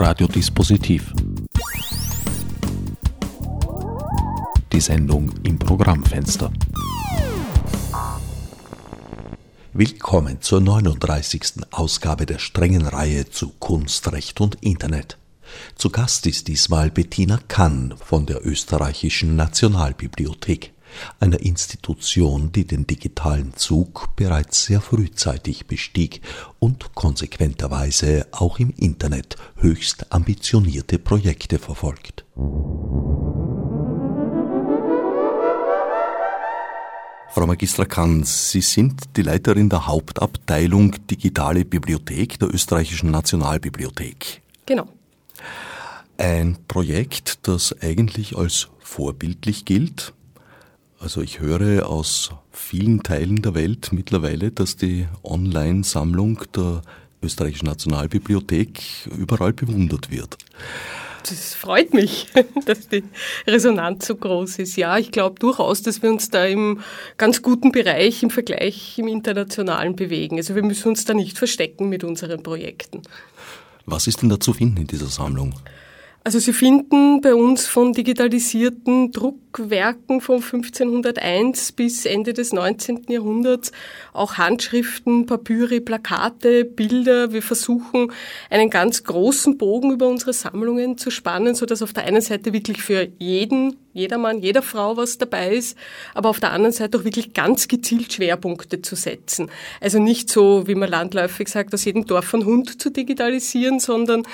Radiodispositiv. Die Sendung im Programmfenster. Willkommen zur 39. Ausgabe der strengen Reihe zu Kunst, Recht und Internet. Zu Gast ist diesmal Bettina Kann von der Österreichischen Nationalbibliothek einer Institution, die den digitalen Zug bereits sehr frühzeitig bestieg und konsequenterweise auch im Internet höchst ambitionierte Projekte verfolgt. Frau Magistra Kahn, Sie sind die Leiterin der Hauptabteilung Digitale Bibliothek der Österreichischen Nationalbibliothek. Genau. Ein Projekt, das eigentlich als vorbildlich gilt, also ich höre aus vielen Teilen der Welt mittlerweile, dass die Online-Sammlung der Österreichischen Nationalbibliothek überall bewundert wird. Das freut mich, dass die Resonanz so groß ist. Ja, ich glaube durchaus, dass wir uns da im ganz guten Bereich im Vergleich im Internationalen bewegen. Also wir müssen uns da nicht verstecken mit unseren Projekten. Was ist denn da zu finden in dieser Sammlung? Also Sie finden bei uns von digitalisierten Druckwerken von 1501 bis Ende des 19. Jahrhunderts auch Handschriften, Papyri, Plakate, Bilder. Wir versuchen einen ganz großen Bogen über unsere Sammlungen zu spannen, so dass auf der einen Seite wirklich für jeden, jeder Mann, jeder Frau was dabei ist, aber auf der anderen Seite auch wirklich ganz gezielt Schwerpunkte zu setzen. Also nicht so, wie man landläufig sagt, aus jedem Dorf ein Hund zu digitalisieren, sondern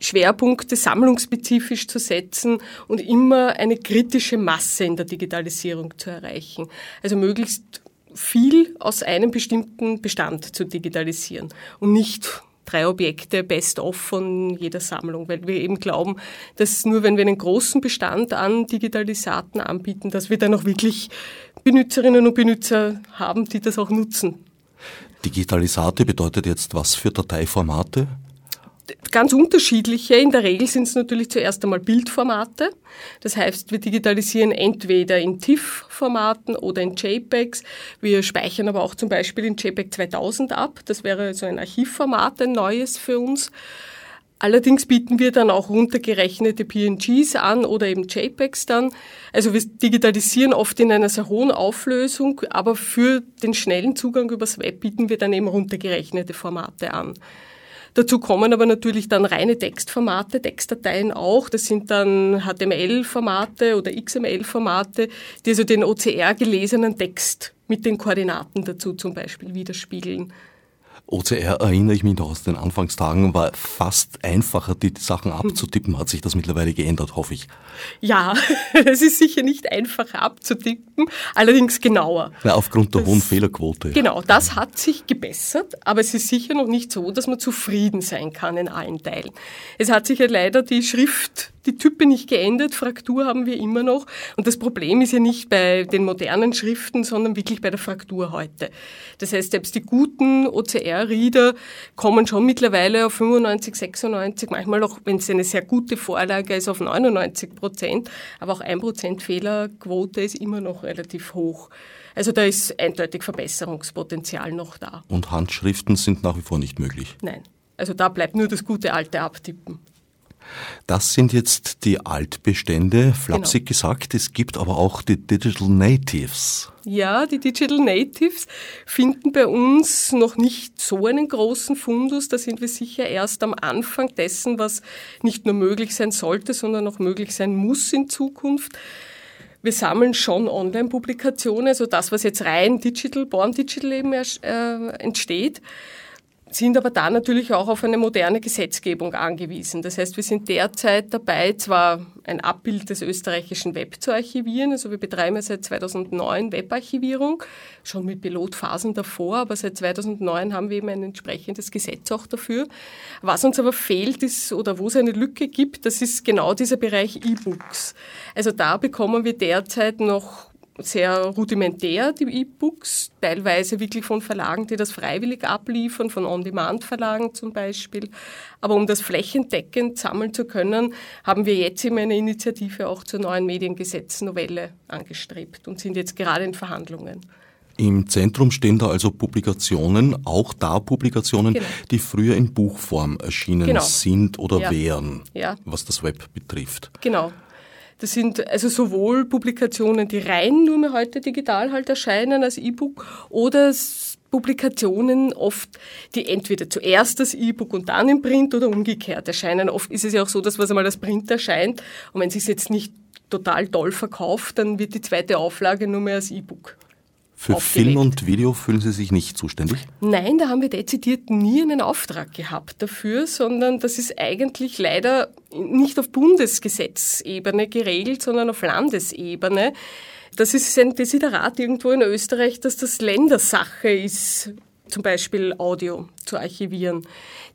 Schwerpunkte sammlungsspezifisch zu setzen und immer eine kritische Masse in der Digitalisierung zu erreichen. Also möglichst viel aus einem bestimmten Bestand zu digitalisieren und nicht drei Objekte best of von jeder Sammlung, weil wir eben glauben, dass nur wenn wir einen großen Bestand an Digitalisaten anbieten, dass wir dann auch wirklich Benutzerinnen und Benutzer haben, die das auch nutzen. Digitalisate bedeutet jetzt was für Dateiformate? Ganz unterschiedliche. In der Regel sind es natürlich zuerst einmal Bildformate. Das heißt, wir digitalisieren entweder in TIFF-Formaten oder in JPEGs. Wir speichern aber auch zum Beispiel in JPEG 2000 ab. Das wäre so ein Archivformat, ein neues für uns. Allerdings bieten wir dann auch runtergerechnete PNGs an oder eben JPEGs dann. Also wir digitalisieren oft in einer sehr hohen Auflösung, aber für den schnellen Zugang übers Web bieten wir dann eben runtergerechnete Formate an. Dazu kommen aber natürlich dann reine Textformate, Textdateien auch. Das sind dann HTML-Formate oder XML-Formate, die also den OCR gelesenen Text mit den Koordinaten dazu zum Beispiel widerspiegeln. OCR erinnere ich mich noch aus den Anfangstagen, war fast einfacher, die Sachen abzutippen. Hat sich das mittlerweile geändert, hoffe ich. Ja, es ist sicher nicht einfacher abzutippen, allerdings genauer. Na, aufgrund der das, hohen Fehlerquote. Genau, das hat sich gebessert, aber es ist sicher noch nicht so, dass man zufrieden sein kann in allen Teilen. Es hat sich ja leider die Schrift die Type nicht geändert, Fraktur haben wir immer noch. Und das Problem ist ja nicht bei den modernen Schriften, sondern wirklich bei der Fraktur heute. Das heißt, selbst die guten OCR-Reader kommen schon mittlerweile auf 95, 96, manchmal auch, wenn es eine sehr gute Vorlage ist, auf 99 Prozent. Aber auch ein Prozent Fehlerquote ist immer noch relativ hoch. Also da ist eindeutig Verbesserungspotenzial noch da. Und Handschriften sind nach wie vor nicht möglich? Nein. Also da bleibt nur das gute alte Abtippen. Das sind jetzt die Altbestände, flapsig genau. gesagt. Es gibt aber auch die Digital Natives. Ja, die Digital Natives finden bei uns noch nicht so einen großen Fundus. Da sind wir sicher erst am Anfang dessen, was nicht nur möglich sein sollte, sondern auch möglich sein muss in Zukunft. Wir sammeln schon Online-Publikationen, also das, was jetzt rein digital, born digital eben äh, entsteht sind aber da natürlich auch auf eine moderne Gesetzgebung angewiesen. Das heißt, wir sind derzeit dabei, zwar ein Abbild des österreichischen Web zu archivieren, also wir betreiben ja seit 2009 Webarchivierung, schon mit Pilotphasen davor, aber seit 2009 haben wir eben ein entsprechendes Gesetz auch dafür. Was uns aber fehlt ist, oder wo es eine Lücke gibt, das ist genau dieser Bereich E-Books. Also da bekommen wir derzeit noch sehr rudimentär, die E-Books, teilweise wirklich von Verlagen, die das freiwillig abliefern, von On-Demand-Verlagen zum Beispiel. Aber um das flächendeckend sammeln zu können, haben wir jetzt eben eine Initiative auch zur neuen Mediengesetznovelle angestrebt und sind jetzt gerade in Verhandlungen. Im Zentrum stehen da also Publikationen, auch da Publikationen, genau. die früher in Buchform erschienen genau. sind oder ja. wären, ja. was das Web betrifft. Genau. Das sind also sowohl Publikationen, die rein nur mehr heute digital halt erscheinen als E-Book oder Publikationen oft, die entweder zuerst das E-Book und dann im Print oder umgekehrt erscheinen. Oft ist es ja auch so, dass was einmal als Print erscheint und wenn es sich jetzt nicht total toll verkauft, dann wird die zweite Auflage nur mehr als E-Book für aufgelegt. Film und Video fühlen Sie sich nicht zuständig? Nein, da haben wir dezidiert nie einen Auftrag gehabt dafür, sondern das ist eigentlich leider nicht auf Bundesgesetzebene geregelt, sondern auf Landesebene. Das ist ein Desiderat irgendwo in Österreich, dass das Ländersache ist, zum Beispiel Audio zu archivieren.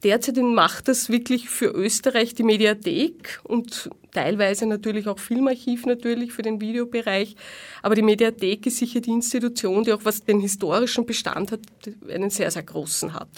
Derzeit macht das wirklich für Österreich die Mediathek und teilweise natürlich auch Filmarchiv natürlich für den Videobereich. Aber die Mediathek ist sicher die Institution, die auch was den historischen Bestand hat, einen sehr, sehr großen hat.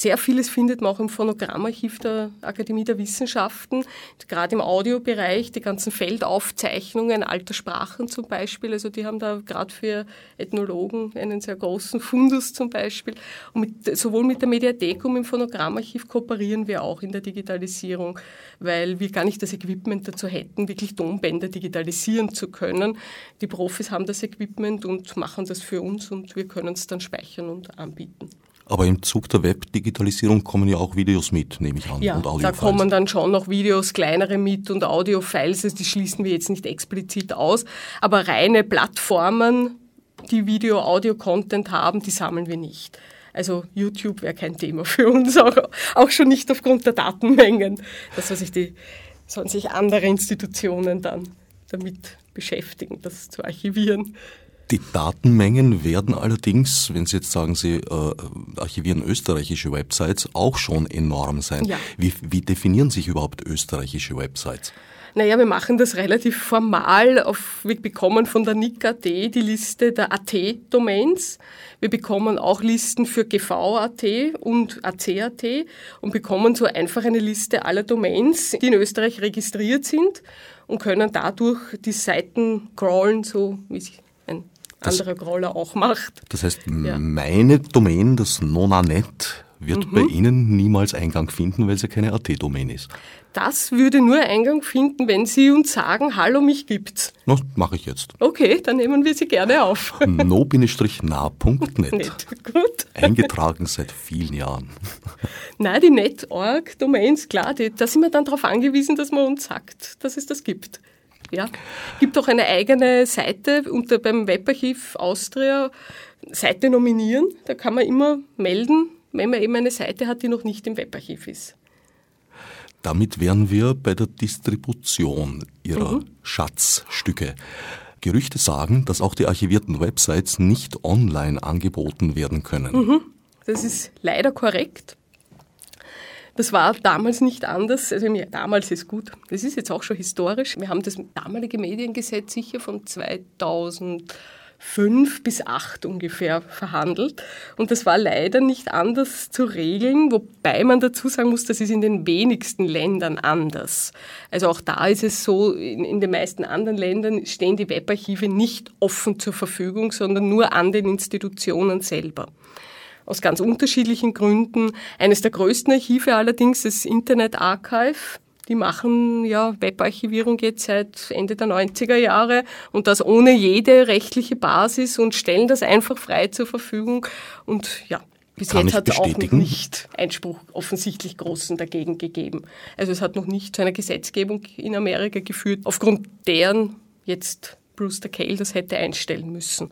Sehr vieles findet man auch im Phonogrammarchiv der Akademie der Wissenschaften, gerade im Audiobereich, die ganzen Feldaufzeichnungen alter Sprachen zum Beispiel. Also die haben da gerade für Ethnologen einen sehr großen Fundus zum Beispiel. Und mit, sowohl mit der Mediathek und im Phonogrammarchiv kooperieren wir auch in der Digitalisierung, weil wir gar nicht das Equipment dazu hätten, wirklich Tonbänder digitalisieren zu können. Die Profis haben das Equipment und machen das für uns und wir können es dann speichern und anbieten. Aber im Zug der Webdigitalisierung kommen ja auch Videos mit, nehme ich an. Ja, und da kommen dann schon noch Videos, kleinere mit und Audiofiles, also die schließen wir jetzt nicht explizit aus. Aber reine Plattformen, die Video, Audio-Content haben, die sammeln wir nicht. Also YouTube wäre kein Thema für uns, auch, auch schon nicht aufgrund der Datenmengen. Das, was sich die, sollen sich andere Institutionen dann damit beschäftigen, das zu archivieren. Die Datenmengen werden allerdings, wenn Sie jetzt sagen, Sie äh, archivieren österreichische Websites, auch schon enorm sein. Ja. Wie, wie definieren sich überhaupt österreichische Websites? Naja, wir machen das relativ formal. Auf, wir bekommen von der NIC.at die Liste der AT-Domains. Wir bekommen auch Listen für GV.at und AC.at und bekommen so einfach eine Liste aller Domains, die in Österreich registriert sind und können dadurch die Seiten crawlen, so wie sie das, anderer Crawler auch macht. Das heißt, ja. meine Domain, das Nonanet, wird mhm. bei Ihnen niemals Eingang finden, weil es ja keine AT-Domain ist. Das würde nur Eingang finden, wenn Sie uns sagen, hallo, mich gibt's. Na, mache ich jetzt. Okay, dann nehmen wir Sie gerne auf. no-nah.net. Gut. Eingetragen seit vielen Jahren. Nein, die Net.org-Domains, klar, die, da sind wir dann darauf angewiesen, dass man uns sagt, dass es das gibt. Ja. Gibt auch eine eigene Seite unter beim Webarchiv Austria, Seite nominieren. Da kann man immer melden, wenn man eben eine Seite hat, die noch nicht im Webarchiv ist. Damit wären wir bei der Distribution Ihrer mhm. Schatzstücke. Gerüchte sagen, dass auch die archivierten Websites nicht online angeboten werden können. Mhm. Das ist leider korrekt. Das war damals nicht anders. Also damals ist gut. Das ist jetzt auch schon historisch. Wir haben das damalige Mediengesetz sicher von 2005 bis 2008 ungefähr verhandelt. Und das war leider nicht anders zu regeln, wobei man dazu sagen muss, das ist in den wenigsten Ländern anders. Also auch da ist es so, in, in den meisten anderen Ländern stehen die Webarchive nicht offen zur Verfügung, sondern nur an den Institutionen selber aus ganz unterschiedlichen Gründen. Eines der größten Archive allerdings ist Internet Archive. Die machen ja Webarchivierung jetzt seit Ende der 90er Jahre und das ohne jede rechtliche Basis und stellen das einfach frei zur Verfügung. Und ja, bis Kann jetzt hat es auch noch nicht Einspruch offensichtlich großen dagegen gegeben. Also es hat noch nicht zu einer Gesetzgebung in Amerika geführt, aufgrund deren jetzt Brewster Cale das hätte einstellen müssen.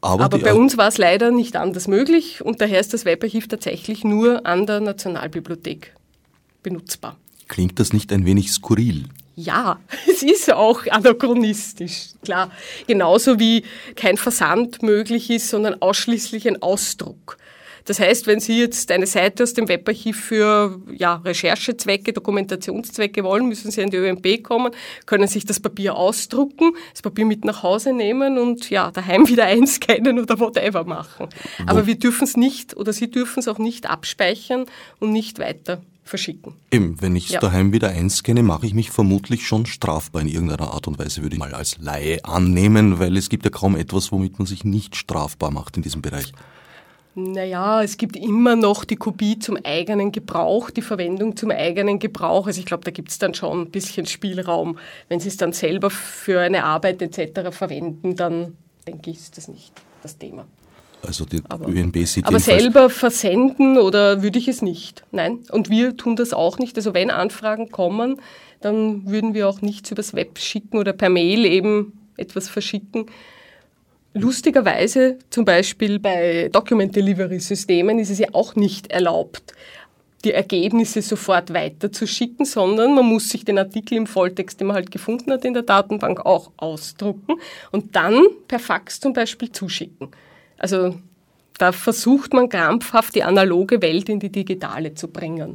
Aber, Aber bei uns war es leider nicht anders möglich und daher ist das Webarchiv tatsächlich nur an der Nationalbibliothek benutzbar. Klingt das nicht ein wenig skurril? Ja, es ist auch anachronistisch, klar. Genauso wie kein Versand möglich ist, sondern ausschließlich ein Ausdruck. Das heißt, wenn Sie jetzt eine Seite aus dem Webarchiv für ja, Recherchezwecke, Dokumentationszwecke wollen, müssen Sie an die ÖMP kommen, können sich das Papier ausdrucken, das Papier mit nach Hause nehmen und ja, daheim wieder einscannen oder whatever machen. Aber wir dürfen es nicht oder Sie dürfen es auch nicht abspeichern und nicht weiter verschicken. Eben, wenn ich es ja. daheim wieder einscanne, mache ich mich vermutlich schon strafbar in irgendeiner Art und Weise, würde ich mal als Laie annehmen, weil es gibt ja kaum etwas, womit man sich nicht strafbar macht in diesem Bereich. Naja, es gibt immer noch die Kopie zum eigenen Gebrauch, die Verwendung zum eigenen Gebrauch. Also ich glaube, da gibt es dann schon ein bisschen Spielraum. Wenn Sie es dann selber für eine Arbeit etc. verwenden, dann denke ich, ist das nicht das Thema. Also die aber, ÖNB sieht Aber selber versenden oder würde ich es nicht. Nein. Und wir tun das auch nicht. Also wenn Anfragen kommen, dann würden wir auch nichts übers Web schicken oder per Mail eben etwas verschicken. Lustigerweise zum Beispiel bei Document Delivery Systemen ist es ja auch nicht erlaubt, die Ergebnisse sofort weiterzuschicken, sondern man muss sich den Artikel im Volltext, den man halt gefunden hat in der Datenbank, auch ausdrucken und dann per Fax zum Beispiel zuschicken. Also da versucht man krampfhaft die analoge Welt in die digitale zu bringen.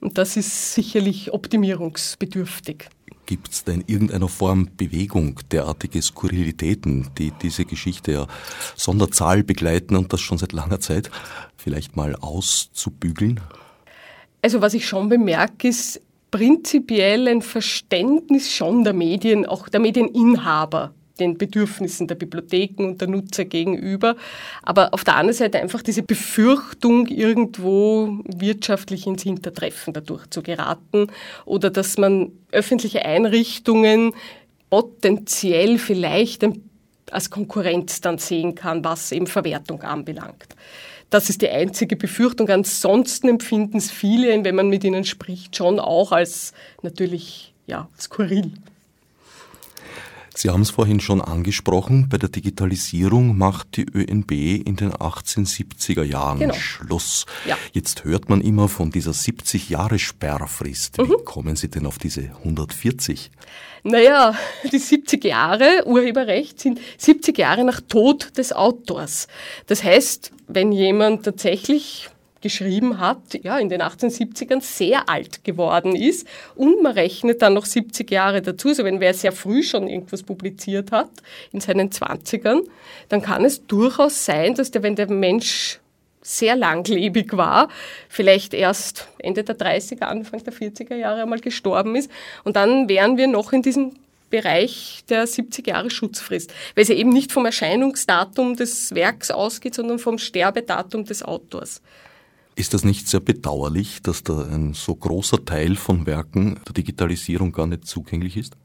Und das ist sicherlich optimierungsbedürftig. Gibt es da in irgendeiner Form Bewegung, derartige Skurrilitäten, die diese Geschichte ja Sonderzahl begleiten und das schon seit langer Zeit, vielleicht mal auszubügeln? Also was ich schon bemerke, ist prinzipiell ein Verständnis schon der Medien, auch der Medieninhaber den Bedürfnissen der Bibliotheken und der Nutzer gegenüber. Aber auf der anderen Seite einfach diese Befürchtung, irgendwo wirtschaftlich ins Hintertreffen dadurch zu geraten oder dass man öffentliche Einrichtungen potenziell vielleicht als Konkurrenz dann sehen kann, was eben Verwertung anbelangt. Das ist die einzige Befürchtung. Ansonsten empfinden es viele, wenn man mit ihnen spricht, schon auch als natürlich ja, skurril. Sie haben es vorhin schon angesprochen, bei der Digitalisierung macht die ÖNB in den 1870er Jahren genau. Schluss. Ja. Jetzt hört man immer von dieser 70 Jahre Sperrfrist. Mhm. Wie kommen Sie denn auf diese 140? Naja, die 70 Jahre Urheberrecht sind 70 Jahre nach Tod des Autors. Das heißt, wenn jemand tatsächlich geschrieben hat, ja, in den 1870ern sehr alt geworden ist. Und man rechnet dann noch 70 Jahre dazu, also wenn wer sehr früh schon irgendwas publiziert hat, in seinen 20ern, dann kann es durchaus sein, dass der, wenn der Mensch sehr langlebig war, vielleicht erst Ende der 30er, Anfang der 40er Jahre einmal gestorben ist. Und dann wären wir noch in diesem Bereich der 70 Jahre Schutzfrist, weil sie eben nicht vom Erscheinungsdatum des Werks ausgeht, sondern vom Sterbedatum des Autors. Ist das nicht sehr bedauerlich, dass da ein so großer Teil von Werken der Digitalisierung gar nicht zugänglich ist?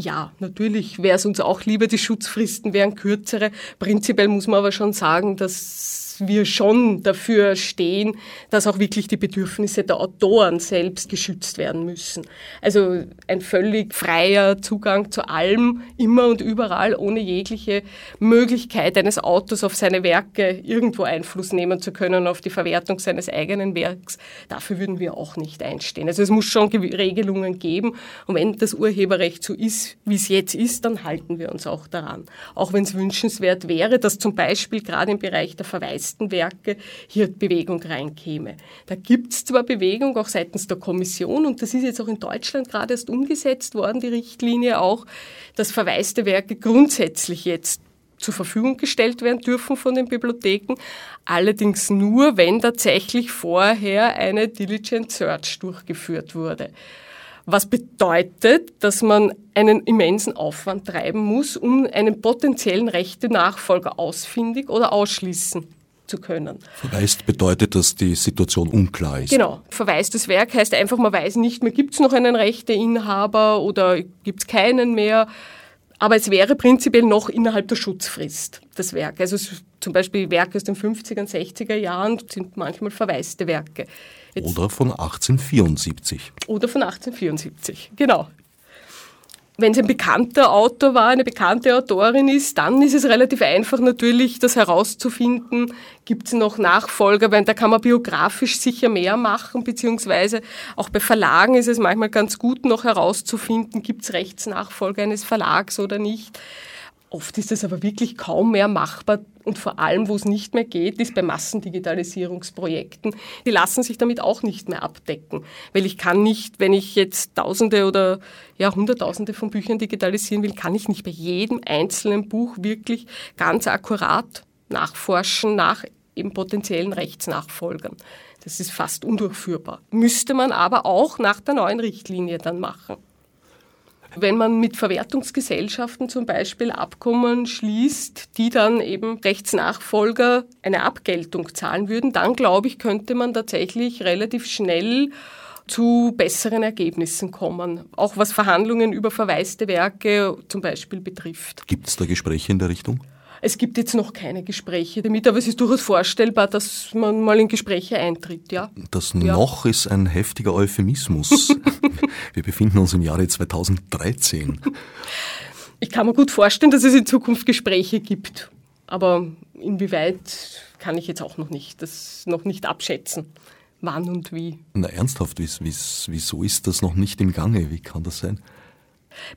Ja, natürlich wäre es uns auch lieber, die Schutzfristen wären kürzere. Prinzipiell muss man aber schon sagen, dass wir schon dafür stehen, dass auch wirklich die Bedürfnisse der Autoren selbst geschützt werden müssen. Also ein völlig freier Zugang zu allem, immer und überall, ohne jegliche Möglichkeit eines Autors auf seine Werke irgendwo Einfluss nehmen zu können, auf die Verwertung seines eigenen Werks, dafür würden wir auch nicht einstehen. Also es muss schon Regelungen geben und wenn das Urheberrecht so ist, wie es jetzt ist, dann halten wir uns auch daran. Auch wenn es wünschenswert wäre, dass zum Beispiel gerade im Bereich der Verweis meisten Werke hier Bewegung reinkäme. Da gibt es zwar Bewegung auch seitens der Kommission und das ist jetzt auch in Deutschland gerade erst umgesetzt worden, die Richtlinie auch, dass verwaiste Werke grundsätzlich jetzt zur Verfügung gestellt werden dürfen von den Bibliotheken, allerdings nur, wenn tatsächlich vorher eine Diligent Search durchgeführt wurde. Was bedeutet, dass man einen immensen Aufwand treiben muss, um einen potenziellen rechte Nachfolger ausfindig oder ausschließen zu können. Verweist bedeutet, dass die Situation unklar ist. Genau. Verwaistes Werk heißt einfach, man weiß nicht mehr, gibt es noch einen Rechteinhaber oder gibt es keinen mehr. Aber es wäre prinzipiell noch innerhalb der Schutzfrist, das Werk. Also zum Beispiel Werke aus den 50er und 60er Jahren sind manchmal verwaiste Werke. Jetzt Oder von 1874. Oder von 1874, genau wenn es ein bekannter Autor war, eine bekannte Autorin ist, dann ist es relativ einfach natürlich, das herauszufinden. Gibt es noch Nachfolger? Weil da kann man biografisch sicher mehr machen, beziehungsweise auch bei Verlagen ist es manchmal ganz gut noch herauszufinden, gibt es Rechtsnachfolger eines Verlags oder nicht. Oft ist es aber wirklich kaum mehr machbar und vor allem, wo es nicht mehr geht, ist bei Massendigitalisierungsprojekten. Die lassen sich damit auch nicht mehr abdecken, weil ich kann nicht, wenn ich jetzt Tausende oder ja Hunderttausende von Büchern digitalisieren will, kann ich nicht bei jedem einzelnen Buch wirklich ganz akkurat nachforschen, nach eben potenziellen Rechtsnachfolgern. Das ist fast undurchführbar. Müsste man aber auch nach der neuen Richtlinie dann machen. Wenn man mit Verwertungsgesellschaften zum Beispiel Abkommen schließt, die dann eben Rechtsnachfolger eine Abgeltung zahlen würden, dann glaube ich, könnte man tatsächlich relativ schnell zu besseren Ergebnissen kommen, auch was Verhandlungen über verwaiste Werke zum Beispiel betrifft. Gibt es da Gespräche in der Richtung? Es gibt jetzt noch keine Gespräche damit, aber es ist durchaus vorstellbar, dass man mal in Gespräche eintritt, ja. Das ja. noch ist ein heftiger Euphemismus. Wir befinden uns im Jahre 2013. Ich kann mir gut vorstellen, dass es in Zukunft Gespräche gibt, aber inwieweit kann ich jetzt auch noch nicht, das noch nicht abschätzen wann und wie. Na ernsthaft, wieso ist das noch nicht im Gange? Wie kann das sein?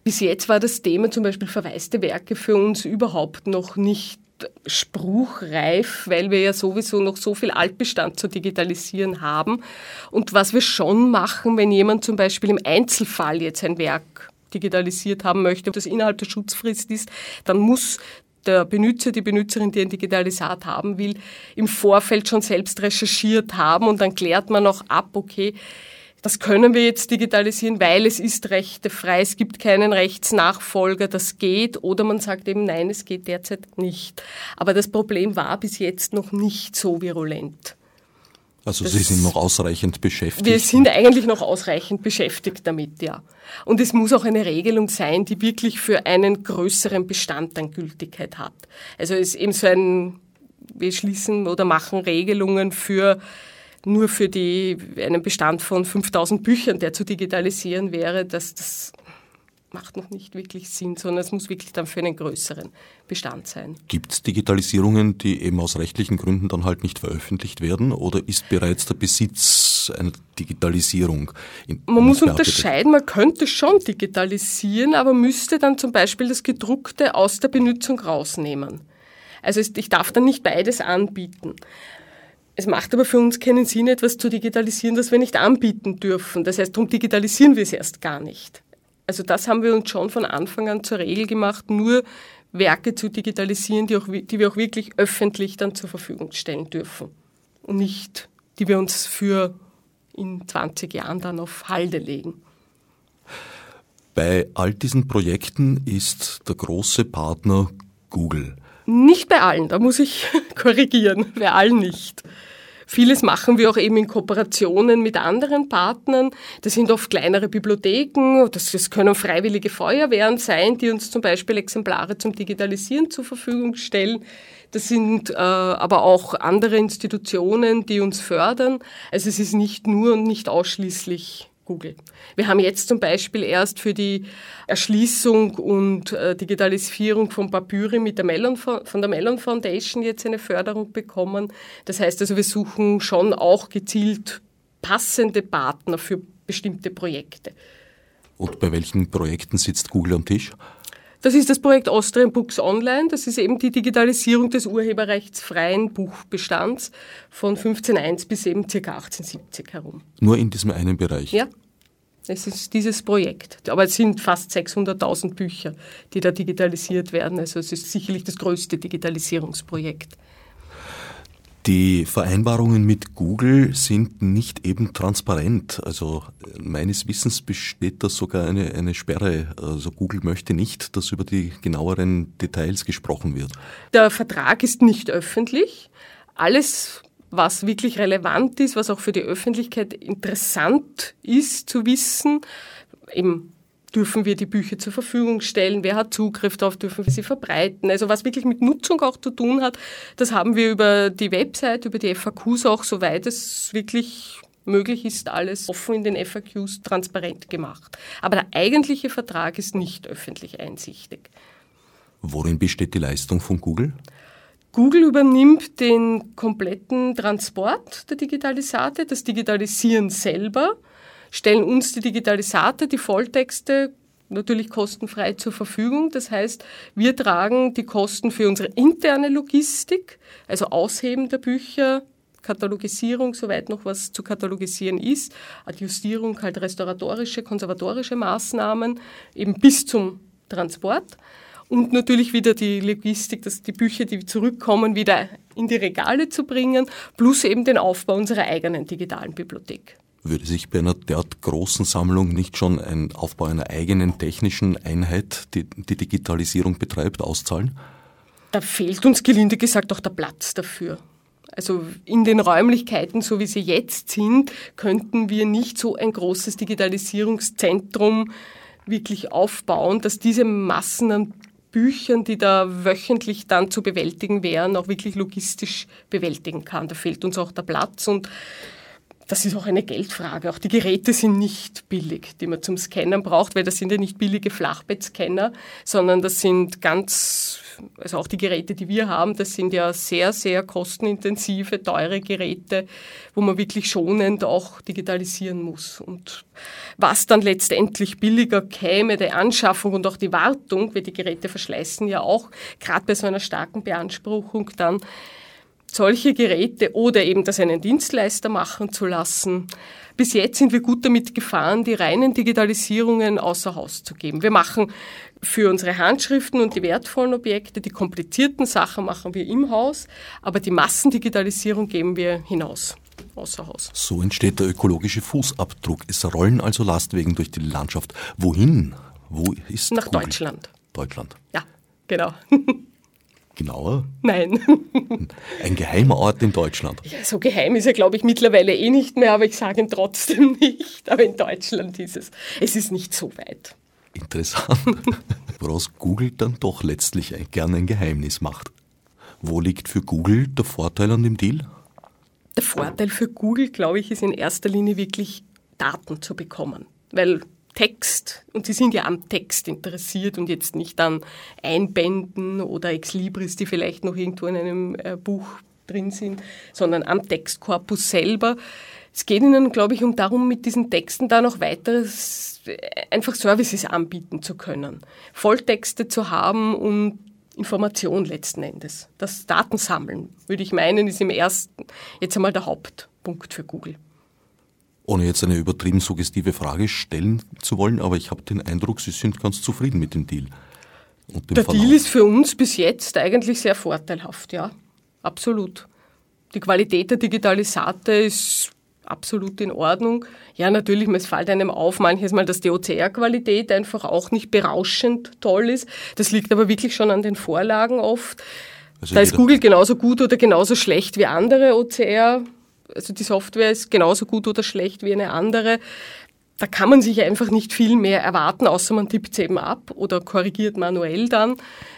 Bis jetzt war das Thema zum Beispiel verwaiste Werke für uns überhaupt noch nicht spruchreif, weil wir ja sowieso noch so viel Altbestand zu digitalisieren haben. Und was wir schon machen, wenn jemand zum Beispiel im Einzelfall jetzt ein Werk digitalisiert haben möchte, das innerhalb der Schutzfrist ist, dann muss der Benutzer, die Benutzerin, die ein Digitalisat haben will, im Vorfeld schon selbst recherchiert haben und dann klärt man auch ab, okay, das können wir jetzt digitalisieren, weil es ist rechtefrei, es gibt keinen Rechtsnachfolger, das geht. Oder man sagt eben, nein, es geht derzeit nicht. Aber das Problem war bis jetzt noch nicht so virulent. Also das, Sie sind noch ausreichend beschäftigt? Wir sind eigentlich noch ausreichend beschäftigt damit, ja. Und es muss auch eine Regelung sein, die wirklich für einen größeren Bestand an Gültigkeit hat. Also es ist eben so ein, wir schließen oder machen Regelungen für nur für die, einen Bestand von 5000 Büchern, der zu digitalisieren wäre, dass das macht noch nicht wirklich Sinn, sondern es muss wirklich dann für einen größeren Bestand sein. Gibt es Digitalisierungen, die eben aus rechtlichen Gründen dann halt nicht veröffentlicht werden oder ist bereits der Besitz einer Digitalisierung? man muss unterscheiden, man könnte schon digitalisieren, aber müsste dann zum Beispiel das Gedruckte aus der Benutzung rausnehmen. Also ich darf dann nicht beides anbieten. Es macht aber für uns keinen Sinn, etwas zu digitalisieren, das wir nicht anbieten dürfen. Das heißt, darum digitalisieren wir es erst gar nicht. Also das haben wir uns schon von Anfang an zur Regel gemacht, nur Werke zu digitalisieren, die, auch, die wir auch wirklich öffentlich dann zur Verfügung stellen dürfen. Und nicht, die wir uns für in 20 Jahren dann auf Halde legen. Bei all diesen Projekten ist der große Partner Google. Nicht bei allen, da muss ich korrigieren, bei allen nicht. Vieles machen wir auch eben in Kooperationen mit anderen Partnern. Das sind oft kleinere Bibliotheken, das, das können freiwillige Feuerwehren sein, die uns zum Beispiel Exemplare zum Digitalisieren zur Verfügung stellen. Das sind äh, aber auch andere Institutionen, die uns fördern. Also es ist nicht nur und nicht ausschließlich Google. Wir haben jetzt zum Beispiel erst für die Erschließung und äh, Digitalisierung von Papyri mit der Mellon, von der Mellon Foundation jetzt eine Förderung bekommen. Das heißt also, wir suchen schon auch gezielt passende Partner für bestimmte Projekte. Und bei welchen Projekten sitzt Google am Tisch? Das ist das Projekt Austrian Books Online. Das ist eben die Digitalisierung des urheberrechtsfreien Buchbestands von 15.1 bis eben ca. 1870 herum. Nur in diesem einen Bereich? Ja. Es ist dieses Projekt. Aber es sind fast 600.000 Bücher, die da digitalisiert werden. Also es ist sicherlich das größte Digitalisierungsprojekt. Die Vereinbarungen mit Google sind nicht eben transparent. Also meines Wissens besteht da sogar eine, eine Sperre. Also Google möchte nicht, dass über die genaueren Details gesprochen wird. Der Vertrag ist nicht öffentlich. Alles, was wirklich relevant ist, was auch für die Öffentlichkeit interessant ist zu wissen, eben dürfen wir die Bücher zur Verfügung stellen, wer hat Zugriff darauf, dürfen wir sie verbreiten. Also was wirklich mit Nutzung auch zu tun hat, das haben wir über die Website, über die FAQs auch, soweit es wirklich möglich ist, alles offen in den FAQs transparent gemacht. Aber der eigentliche Vertrag ist nicht öffentlich einsichtig. Worin besteht die Leistung von Google? Google übernimmt den kompletten Transport der Digitalisate, das Digitalisieren selber stellen uns die Digitalisate, die Volltexte natürlich kostenfrei zur Verfügung. Das heißt, wir tragen die Kosten für unsere interne Logistik, also Ausheben der Bücher, Katalogisierung, soweit noch was zu katalogisieren ist, Adjustierung, halt restauratorische, konservatorische Maßnahmen, eben bis zum Transport. und natürlich wieder die Logistik, dass die Bücher, die zurückkommen, wieder in die Regale zu bringen, plus eben den Aufbau unserer eigenen digitalen Bibliothek. Würde sich bei einer derart großen Sammlung nicht schon ein Aufbau einer eigenen technischen Einheit, die die Digitalisierung betreibt, auszahlen? Da fehlt uns gelinde gesagt auch der Platz dafür. Also in den Räumlichkeiten, so wie sie jetzt sind, könnten wir nicht so ein großes Digitalisierungszentrum wirklich aufbauen, dass diese Massen an Büchern, die da wöchentlich dann zu bewältigen wären, auch wirklich logistisch bewältigen kann. Da fehlt uns auch der Platz und das ist auch eine Geldfrage. Auch die Geräte sind nicht billig, die man zum Scannen braucht, weil das sind ja nicht billige Flachbettscanner, sondern das sind ganz also auch die Geräte, die wir haben, das sind ja sehr, sehr kostenintensive, teure Geräte, wo man wirklich schonend auch digitalisieren muss. Und was dann letztendlich billiger käme, die Anschaffung und auch die Wartung, weil die Geräte verschleißen ja auch, gerade bei so einer starken Beanspruchung dann, solche Geräte oder eben das einen Dienstleister machen zu lassen. Bis jetzt sind wir gut damit gefahren, die reinen Digitalisierungen außer Haus zu geben. Wir machen für unsere Handschriften und die wertvollen Objekte, die komplizierten Sachen machen wir im Haus, aber die Massendigitalisierung geben wir hinaus. Außer Haus. So entsteht der ökologische Fußabdruck. Es rollen also Lastwegen durch die Landschaft. Wohin? Wo ist Nach Google? Deutschland. Deutschland. Ja, genau. Genauer? Nein. Ein geheimer Ort in Deutschland. Ja, so geheim ist er, glaube ich, mittlerweile eh nicht mehr, aber ich sage ihn trotzdem nicht. Aber in Deutschland ist es. Es ist nicht so weit. Interessant. Woraus Google dann doch letztlich gerne ein Geheimnis macht. Wo liegt für Google der Vorteil an dem Deal? Der Vorteil für Google, glaube ich, ist in erster Linie wirklich Daten zu bekommen. Weil Text, und Sie sind ja am Text interessiert und jetzt nicht an Einbänden oder Exlibris, die vielleicht noch irgendwo in einem äh, Buch drin sind, sondern am Textkorpus selber. Es geht Ihnen, glaube ich, um darum, mit diesen Texten da noch weiteres, äh, einfach Services anbieten zu können. Volltexte zu haben und Information letzten Endes. Das Datensammeln, würde ich meinen, ist im ersten jetzt einmal der Hauptpunkt für Google ohne jetzt eine übertrieben suggestive Frage stellen zu wollen, aber ich habe den Eindruck, Sie sind ganz zufrieden mit dem Deal. Dem Der Verlauf. Deal ist für uns bis jetzt eigentlich sehr vorteilhaft, ja, absolut. Die Qualität der Digitalisate ist absolut in Ordnung. Ja, natürlich, es fällt einem auf, manches Mal, dass die OCR-Qualität einfach auch nicht berauschend toll ist. Das liegt aber wirklich schon an den Vorlagen oft. Also da ist Google genauso gut oder genauso schlecht wie andere OCR also die Software ist genauso gut oder schlecht wie eine andere. Da kann man sich einfach nicht viel mehr erwarten, außer man tippt es eben ab oder korrigiert manuell dann.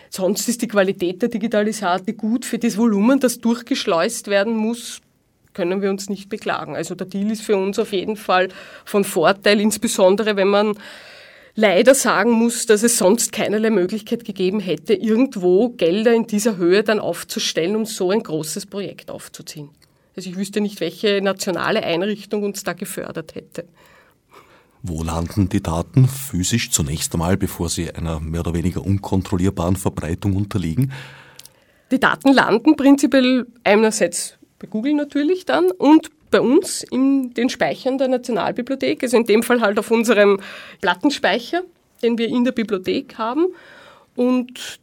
Sonst ist die Qualität der Digitalisate gut für das Volumen, das durchgeschleust werden muss, können wir uns nicht beklagen. Also der Deal ist für uns auf jeden Fall von Vorteil, insbesondere wenn man leider sagen muss, dass es sonst keinerlei Möglichkeit gegeben hätte, irgendwo Gelder in dieser Höhe dann aufzustellen, um so ein großes Projekt aufzuziehen. Also ich wüsste nicht, welche nationale Einrichtung uns da gefördert hätte. Wo landen die Daten physisch zunächst einmal, bevor sie einer mehr oder weniger unkontrollierbaren Verbreitung unterliegen? Die Daten landen prinzipiell einerseits bei Google natürlich dann und bei uns in den Speichern der Nationalbibliothek, also in dem Fall halt auf unserem Plattenspeicher, den wir in der Bibliothek haben. Und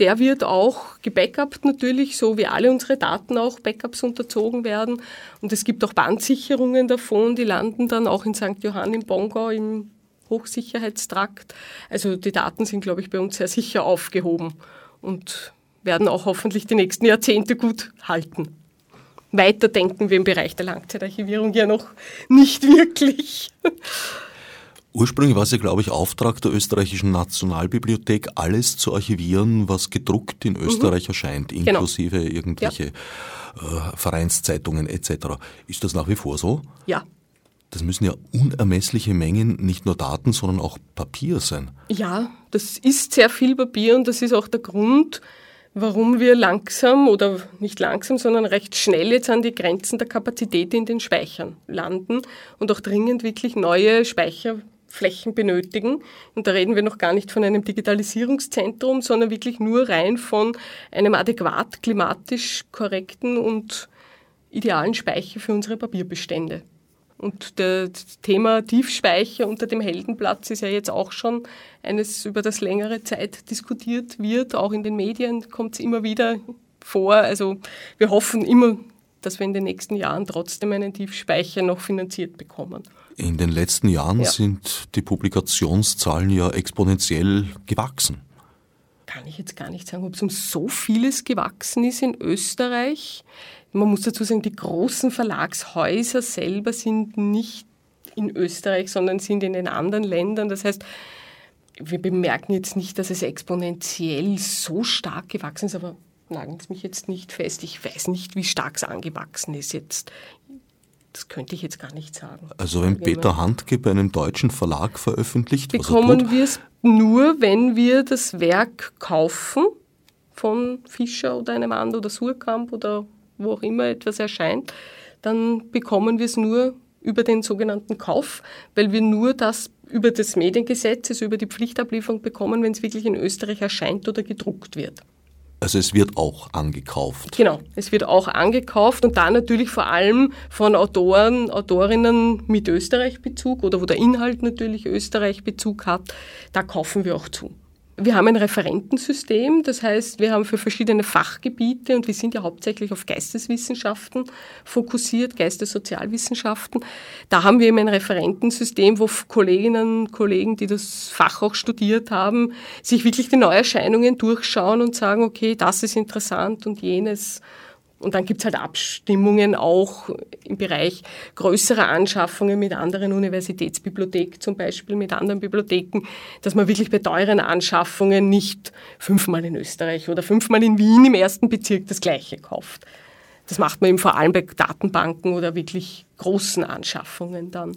der wird auch gebackupt natürlich, so wie alle unsere Daten auch Backups unterzogen werden. Und es gibt auch Bandsicherungen davon, die landen dann auch in St. Johann im Bongau im Hochsicherheitstrakt. Also die Daten sind, glaube ich, bei uns sehr sicher aufgehoben und werden auch hoffentlich die nächsten Jahrzehnte gut halten. Weiter denken wir im Bereich der Langzeitarchivierung ja noch nicht wirklich. Ursprünglich war es ja, glaube ich, Auftrag der österreichischen Nationalbibliothek, alles zu archivieren, was gedruckt in Österreich mhm. erscheint, genau. inklusive genau. irgendwelche ja. äh, Vereinszeitungen etc. Ist das nach wie vor so? Ja. Das müssen ja unermessliche Mengen nicht nur Daten, sondern auch Papier sein. Ja, das ist sehr viel Papier und das ist auch der Grund, warum wir langsam oder nicht langsam, sondern recht schnell jetzt an die Grenzen der Kapazität in den Speichern landen und auch dringend wirklich neue Speicher Flächen benötigen. Und da reden wir noch gar nicht von einem Digitalisierungszentrum, sondern wirklich nur rein von einem adäquat klimatisch korrekten und idealen Speicher für unsere Papierbestände. Und das Thema Tiefspeicher unter dem Heldenplatz ist ja jetzt auch schon eines, über das längere Zeit diskutiert wird. Auch in den Medien kommt es immer wieder vor. Also wir hoffen immer, dass wir in den nächsten Jahren trotzdem einen Tiefspeicher noch finanziert bekommen. In den letzten Jahren ja. sind die Publikationszahlen ja exponentiell gewachsen. Kann ich jetzt gar nicht sagen, ob es um so vieles gewachsen ist in Österreich. Man muss dazu sagen, die großen Verlagshäuser selber sind nicht in Österreich, sondern sind in den anderen Ländern. Das heißt, wir bemerken jetzt nicht, dass es exponentiell so stark gewachsen ist, aber nageln Sie mich jetzt nicht fest. Ich weiß nicht, wie stark es angewachsen ist jetzt. Das könnte ich jetzt gar nicht sagen. Also wenn Peter Handke bei einem deutschen Verlag veröffentlicht, bekommen wir es nur, wenn wir das Werk kaufen von Fischer oder einem anderen oder Surkamp oder wo auch immer etwas erscheint, dann bekommen wir es nur über den sogenannten Kauf, weil wir nur das über das Mediengesetz, also über die Pflichtablieferung bekommen, wenn es wirklich in Österreich erscheint oder gedruckt wird. Also es wird auch angekauft. Genau, es wird auch angekauft und da natürlich vor allem von Autoren, Autorinnen mit Österreich-Bezug oder wo der Inhalt natürlich Österreich-Bezug hat, da kaufen wir auch zu. Wir haben ein Referentensystem, das heißt, wir haben für verschiedene Fachgebiete und wir sind ja hauptsächlich auf Geisteswissenschaften fokussiert, Geistessozialwissenschaften. Da haben wir eben ein Referentensystem, wo Kolleginnen und Kollegen, die das Fach auch studiert haben, sich wirklich die Neuerscheinungen durchschauen und sagen, okay, das ist interessant und jenes und dann gibt's halt Abstimmungen auch im Bereich größerer Anschaffungen mit anderen Universitätsbibliotheken, zum Beispiel mit anderen Bibliotheken, dass man wirklich bei teuren Anschaffungen nicht fünfmal in Österreich oder fünfmal in Wien im ersten Bezirk das gleiche kauft. Das macht man eben vor allem bei Datenbanken oder wirklich großen Anschaffungen dann.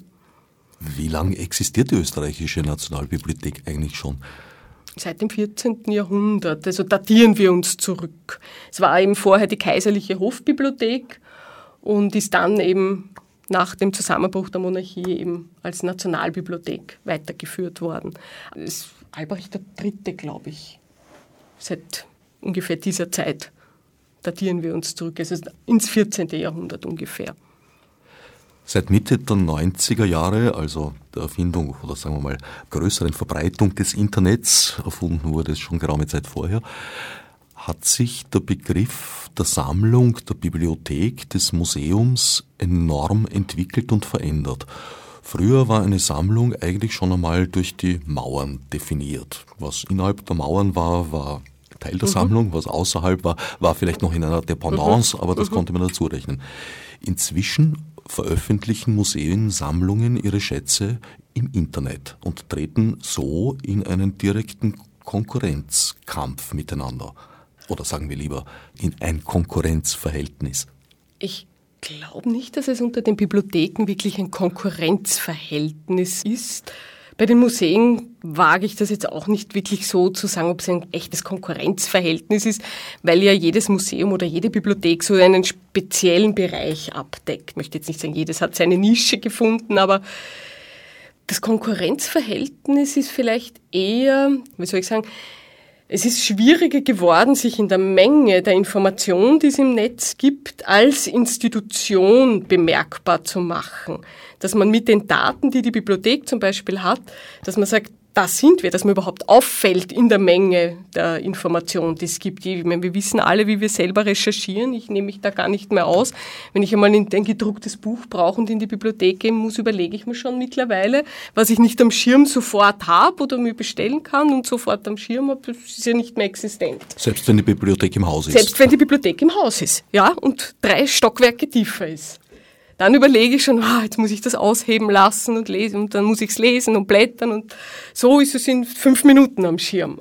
Wie lange existiert die österreichische Nationalbibliothek eigentlich schon? Seit dem 14. Jahrhundert, also datieren wir uns zurück. Es war eben vorher die kaiserliche Hofbibliothek und ist dann eben nach dem Zusammenbruch der Monarchie eben als Nationalbibliothek weitergeführt worden. Das ist Albrecht III., glaube ich, seit ungefähr dieser Zeit datieren wir uns zurück, also ins 14. Jahrhundert ungefähr. Seit Mitte der 90er Jahre, also der Erfindung oder sagen wir mal größeren Verbreitung des Internets, erfunden wurde es schon geraume Zeit vorher, hat sich der Begriff der Sammlung, der Bibliothek, des Museums enorm entwickelt und verändert. Früher war eine Sammlung eigentlich schon einmal durch die Mauern definiert. Was innerhalb der Mauern war, war Teil der mhm. Sammlung, was außerhalb war, war vielleicht noch in einer Dependance, mhm. aber das mhm. konnte man dazu rechnen. Inzwischen veröffentlichen Museen Sammlungen ihre Schätze im Internet und treten so in einen direkten Konkurrenzkampf miteinander. Oder sagen wir lieber, in ein Konkurrenzverhältnis. Ich glaube nicht, dass es unter den Bibliotheken wirklich ein Konkurrenzverhältnis ist. Bei den Museen wage ich das jetzt auch nicht wirklich so zu sagen, ob es ein echtes Konkurrenzverhältnis ist, weil ja jedes Museum oder jede Bibliothek so einen speziellen Bereich abdeckt. Ich möchte jetzt nicht sagen, jedes hat seine Nische gefunden, aber das Konkurrenzverhältnis ist vielleicht eher, wie soll ich sagen, es ist schwieriger geworden, sich in der Menge der Information, die es im Netz gibt, als Institution bemerkbar zu machen. Dass man mit den Daten, die die Bibliothek zum Beispiel hat, dass man sagt, da sind wir, dass man überhaupt auffällt in der Menge der Information, die es gibt. Ich meine, wir wissen alle, wie wir selber recherchieren. Ich nehme mich da gar nicht mehr aus. Wenn ich einmal ein gedrucktes Buch brauche und in die Bibliothek gehen muss, überlege ich mir schon mittlerweile, was ich nicht am Schirm sofort habe oder mir bestellen kann und sofort am Schirm habe, das ist ja nicht mehr existent. Selbst wenn die Bibliothek im Haus ist. Selbst wenn die Bibliothek im Haus ist, ja, und drei Stockwerke tiefer ist dann überlege ich schon, ah, jetzt muss ich das ausheben lassen und lesen und dann muss ich es lesen und blättern und so ist es in fünf Minuten am Schirm.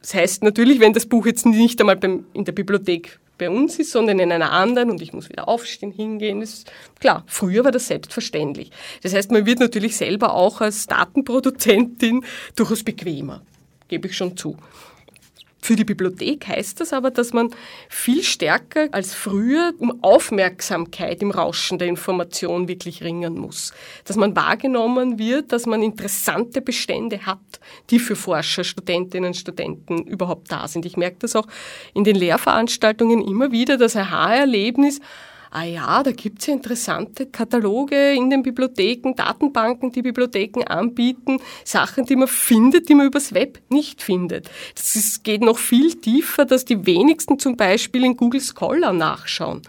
Das heißt natürlich, wenn das Buch jetzt nicht einmal beim, in der Bibliothek bei uns ist, sondern in einer anderen und ich muss wieder aufstehen, hingehen, ist klar, früher war das selbstverständlich. Das heißt, man wird natürlich selber auch als Datenproduzentin durchaus bequemer, gebe ich schon zu. Für die Bibliothek heißt das aber, dass man viel stärker als früher um Aufmerksamkeit im Rauschen der Information wirklich ringen muss. Dass man wahrgenommen wird, dass man interessante Bestände hat, die für Forscher, Studentinnen und Studenten überhaupt da sind. Ich merke das auch in den Lehrveranstaltungen immer wieder, das Aha-Erlebnis, ah ja, da gibt's ja interessante Kataloge in den Bibliotheken, Datenbanken, die Bibliotheken anbieten, Sachen, die man findet, die man übers Web nicht findet. Das ist, geht noch viel tiefer, dass die wenigsten zum Beispiel in Google Scholar nachschauen.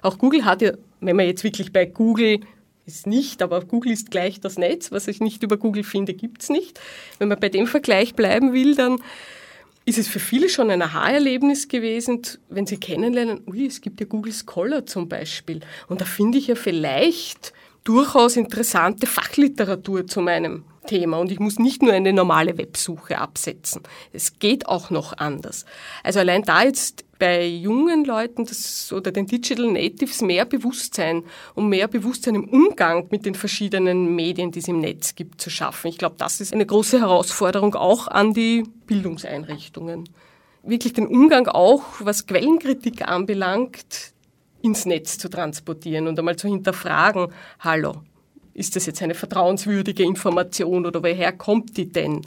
Auch Google hat ja, wenn man jetzt wirklich bei Google ist nicht, aber Google ist gleich das Netz. Was ich nicht über Google finde, gibt's nicht. Wenn man bei dem Vergleich bleiben will, dann ist es für viele schon ein Aha-Erlebnis gewesen, wenn sie kennenlernen, ui, es gibt ja Google Scholar zum Beispiel. Und da finde ich ja vielleicht durchaus interessante Fachliteratur zu meinem Thema und ich muss nicht nur eine normale Websuche absetzen. Es geht auch noch anders. Also allein da jetzt bei jungen Leuten das, oder den Digital Natives mehr Bewusstsein und mehr Bewusstsein im Umgang mit den verschiedenen Medien, die es im Netz gibt, zu schaffen. Ich glaube, das ist eine große Herausforderung auch an die Bildungseinrichtungen. Wirklich den Umgang auch, was Quellenkritik anbelangt, ins Netz zu transportieren und einmal zu hinterfragen, hallo, ist das jetzt eine vertrauenswürdige Information oder woher kommt die denn?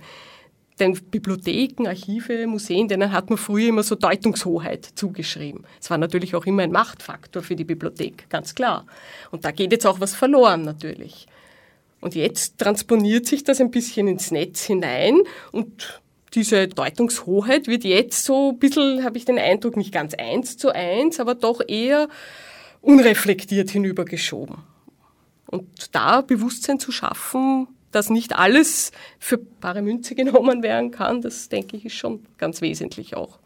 Denn Bibliotheken, Archive, Museen, denen hat man früher immer so Deutungshoheit zugeschrieben. Es war natürlich auch immer ein Machtfaktor für die Bibliothek, ganz klar. Und da geht jetzt auch was verloren natürlich. Und jetzt transponiert sich das ein bisschen ins Netz hinein und diese Deutungshoheit wird jetzt so ein bisschen, habe ich den Eindruck, nicht ganz eins zu eins, aber doch eher unreflektiert hinübergeschoben. Und da Bewusstsein zu schaffen, dass nicht alles für bare Münze genommen werden kann, das denke ich ist schon ganz wesentlich auch.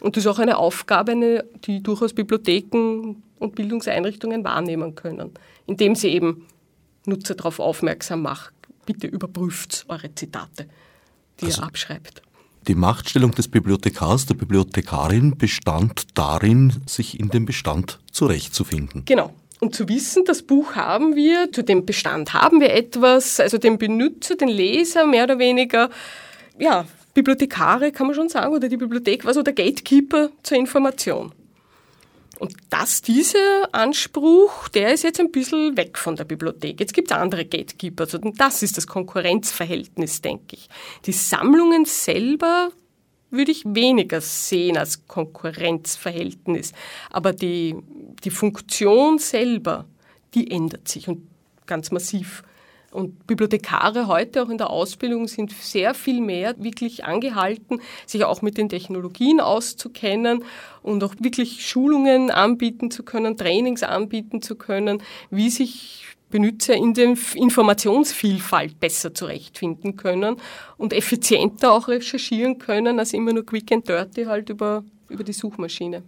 Und das ist auch eine Aufgabe, die durchaus Bibliotheken und Bildungseinrichtungen wahrnehmen können, indem sie eben Nutzer darauf aufmerksam machen. Bitte überprüft eure Zitate, die also, ihr abschreibt. Die Machtstellung des Bibliothekars, der Bibliothekarin bestand darin, sich in dem Bestand zurechtzufinden. Genau. Und zu wissen, das Buch haben wir, zu dem Bestand haben wir etwas, also den Benutzer, den Leser mehr oder weniger, ja, Bibliothekare kann man schon sagen, oder die Bibliothek war so der Gatekeeper zur Information. Und dass dieser Anspruch, der ist jetzt ein bisschen weg von der Bibliothek. Jetzt gibt es andere Gatekeeper. Und das ist das Konkurrenzverhältnis, denke ich. Die Sammlungen selber würde ich weniger sehen als Konkurrenzverhältnis. Aber die, die Funktion selber, die ändert sich und ganz massiv. Und Bibliothekare heute auch in der Ausbildung sind sehr viel mehr wirklich angehalten, sich auch mit den Technologien auszukennen und auch wirklich Schulungen anbieten zu können, Trainings anbieten zu können, wie sich Benutzer in der Informationsvielfalt besser zurechtfinden können und effizienter auch recherchieren können, als immer nur quick and dirty halt über, über die Suchmaschine.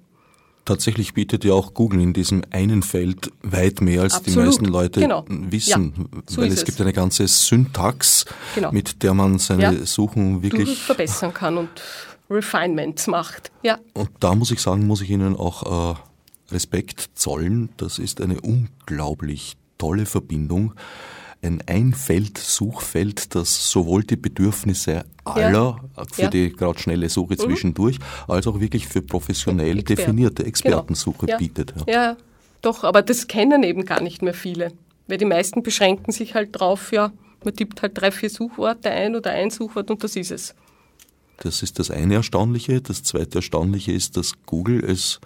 Tatsächlich bietet ja auch Google in diesem einen Feld weit mehr, als Absolut. die meisten Leute genau. wissen, ja, so weil es, es gibt eine ganze Syntax, genau. mit der man seine ja. Suchen wirklich verbessern kann und Refinements macht. Ja. Und da muss ich sagen, muss ich Ihnen auch äh, Respekt zollen. Das ist eine unglaublich tolle Verbindung. Ein Einfeld-Suchfeld, das sowohl die Bedürfnisse aller ja. für ja. die gerade schnelle Suche mhm. zwischendurch, als auch wirklich für professionell Expert. definierte. Expertensuche genau. ja. bietet. Ja. doch, aber das kennen eben gar nicht mehr viele. Weil die meisten beschränken sich halt drauf, ja, man tippt halt drei, vier Suchworte ein oder ein Suchwort und das ist es. Das ist das eine Erstaunliche. Das zweite Erstaunliche ist, dass Google es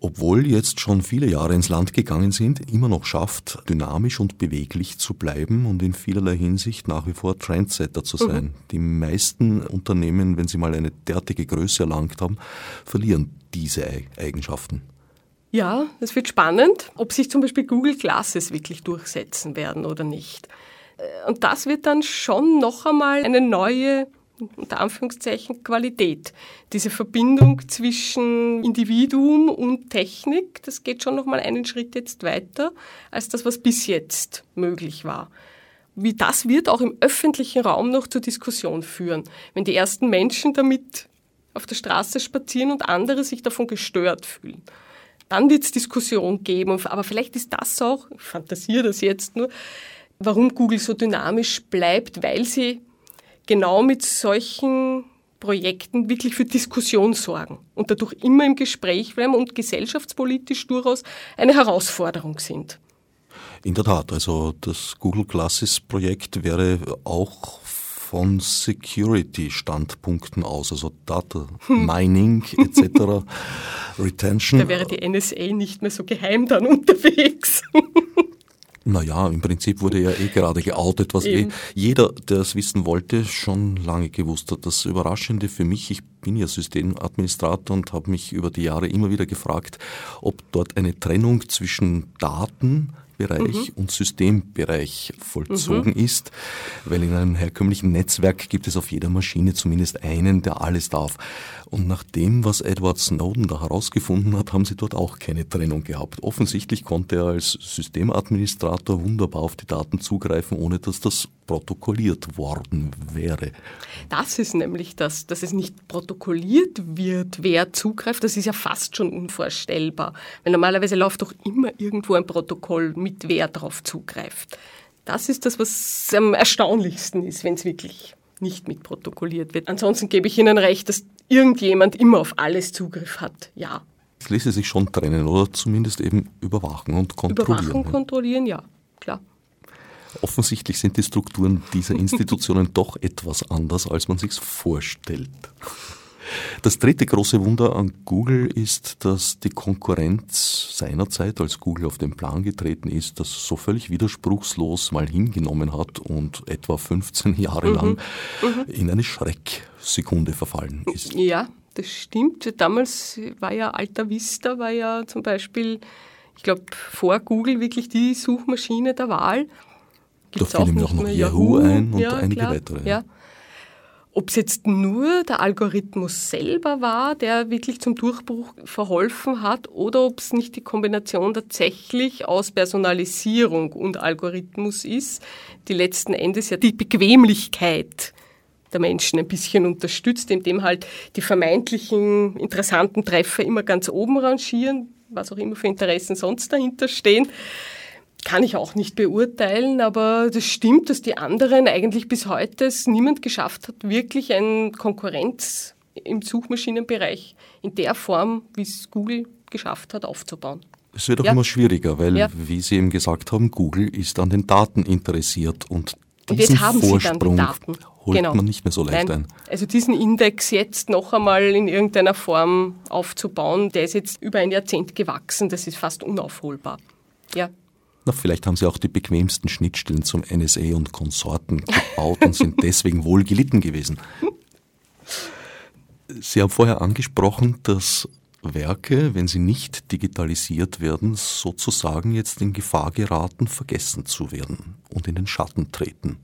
obwohl jetzt schon viele Jahre ins Land gegangen sind, immer noch schafft, dynamisch und beweglich zu bleiben und in vielerlei Hinsicht nach wie vor Trendsetter zu sein. Mhm. Die meisten Unternehmen, wenn sie mal eine derartige Größe erlangt haben, verlieren diese Eigenschaften. Ja, es wird spannend, ob sich zum Beispiel Google Glasses wirklich durchsetzen werden oder nicht. Äh, und das wird dann schon noch einmal eine neue unter Anführungszeichen Qualität. Diese Verbindung zwischen Individuum und Technik, das geht schon noch mal einen Schritt jetzt weiter als das, was bis jetzt möglich war. Wie das wird auch im öffentlichen Raum noch zur Diskussion führen, wenn die ersten Menschen damit auf der Straße spazieren und andere sich davon gestört fühlen. Dann wird es Diskussion geben, aber vielleicht ist das auch, ich fantasiere das jetzt nur, warum Google so dynamisch bleibt, weil sie genau mit solchen Projekten wirklich für Diskussion sorgen und dadurch immer im Gespräch bleiben und gesellschaftspolitisch durchaus eine Herausforderung sind. In der Tat, also das Google Classes Projekt wäre auch von Security-Standpunkten aus, also Data Mining etc., Retention. Da wäre die NSA nicht mehr so geheim dann unterwegs. Naja, im Prinzip wurde ja eh gerade geoutet, was eh jeder, der es wissen wollte, schon lange gewusst hat. Das Überraschende für mich, ich bin ja Systemadministrator und habe mich über die Jahre immer wieder gefragt, ob dort eine Trennung zwischen Daten, Bereich mhm. und Systembereich vollzogen mhm. ist, weil in einem herkömmlichen Netzwerk gibt es auf jeder Maschine zumindest einen, der alles darf. Und nach dem, was Edward Snowden da herausgefunden hat, haben sie dort auch keine Trennung gehabt. Offensichtlich konnte er als Systemadministrator wunderbar auf die Daten zugreifen, ohne dass das protokolliert worden wäre. Das ist nämlich das, dass es nicht protokolliert wird, wer zugreift. Das ist ja fast schon unvorstellbar. Weil normalerweise läuft doch immer irgendwo ein Protokoll mit wer darauf zugreift. Das ist das, was am erstaunlichsten ist, wenn es wirklich nicht mitprotokolliert wird. Ansonsten gebe ich Ihnen recht, dass irgendjemand immer auf alles Zugriff hat. Ja. Es ließe sich schon trennen oder zumindest eben überwachen und kontrollieren. Überwachen, und kontrollieren, ja. Offensichtlich sind die Strukturen dieser Institutionen doch etwas anders, als man sich vorstellt. Das dritte große Wunder an Google ist, dass die Konkurrenz seinerzeit, als Google auf den Plan getreten ist, das so völlig widerspruchslos mal hingenommen hat und etwa 15 Jahre mhm. lang mhm. in eine Schrecksekunde verfallen ist. Ja, das stimmt. Damals war ja Alta Vista, war ja zum Beispiel, ich glaube, vor Google wirklich die Suchmaschine der Wahl. Gibt's da fiel ihm auch noch Yahoo ein und ja, einige klar, weitere. Ja. Ob es jetzt nur der Algorithmus selber war, der wirklich zum Durchbruch verholfen hat, oder ob es nicht die Kombination tatsächlich aus Personalisierung und Algorithmus ist, die letzten Endes ja die Bequemlichkeit der Menschen ein bisschen unterstützt, indem halt die vermeintlichen interessanten Treffer immer ganz oben rangieren, was auch immer für Interessen sonst dahinter stehen kann ich auch nicht beurteilen, aber das stimmt, dass die anderen eigentlich bis heute es niemand geschafft hat, wirklich eine Konkurrenz im Suchmaschinenbereich in der Form, wie es Google geschafft hat, aufzubauen. Es wird auch ja. immer schwieriger, weil, ja. wie Sie eben gesagt haben, Google ist an den Daten interessiert und diesen und Vorsprung holt genau. man nicht mehr so leicht Nein. ein. Also diesen Index jetzt noch einmal in irgendeiner Form aufzubauen, der ist jetzt über ein Jahrzehnt gewachsen, das ist fast unaufholbar. Ja. Na, vielleicht haben sie auch die bequemsten Schnittstellen zum NSA und Konsorten gebaut und sind deswegen wohl gelitten gewesen. Sie haben vorher angesprochen, dass Werke, wenn sie nicht digitalisiert werden, sozusagen jetzt in Gefahr geraten, vergessen zu werden und in den Schatten treten.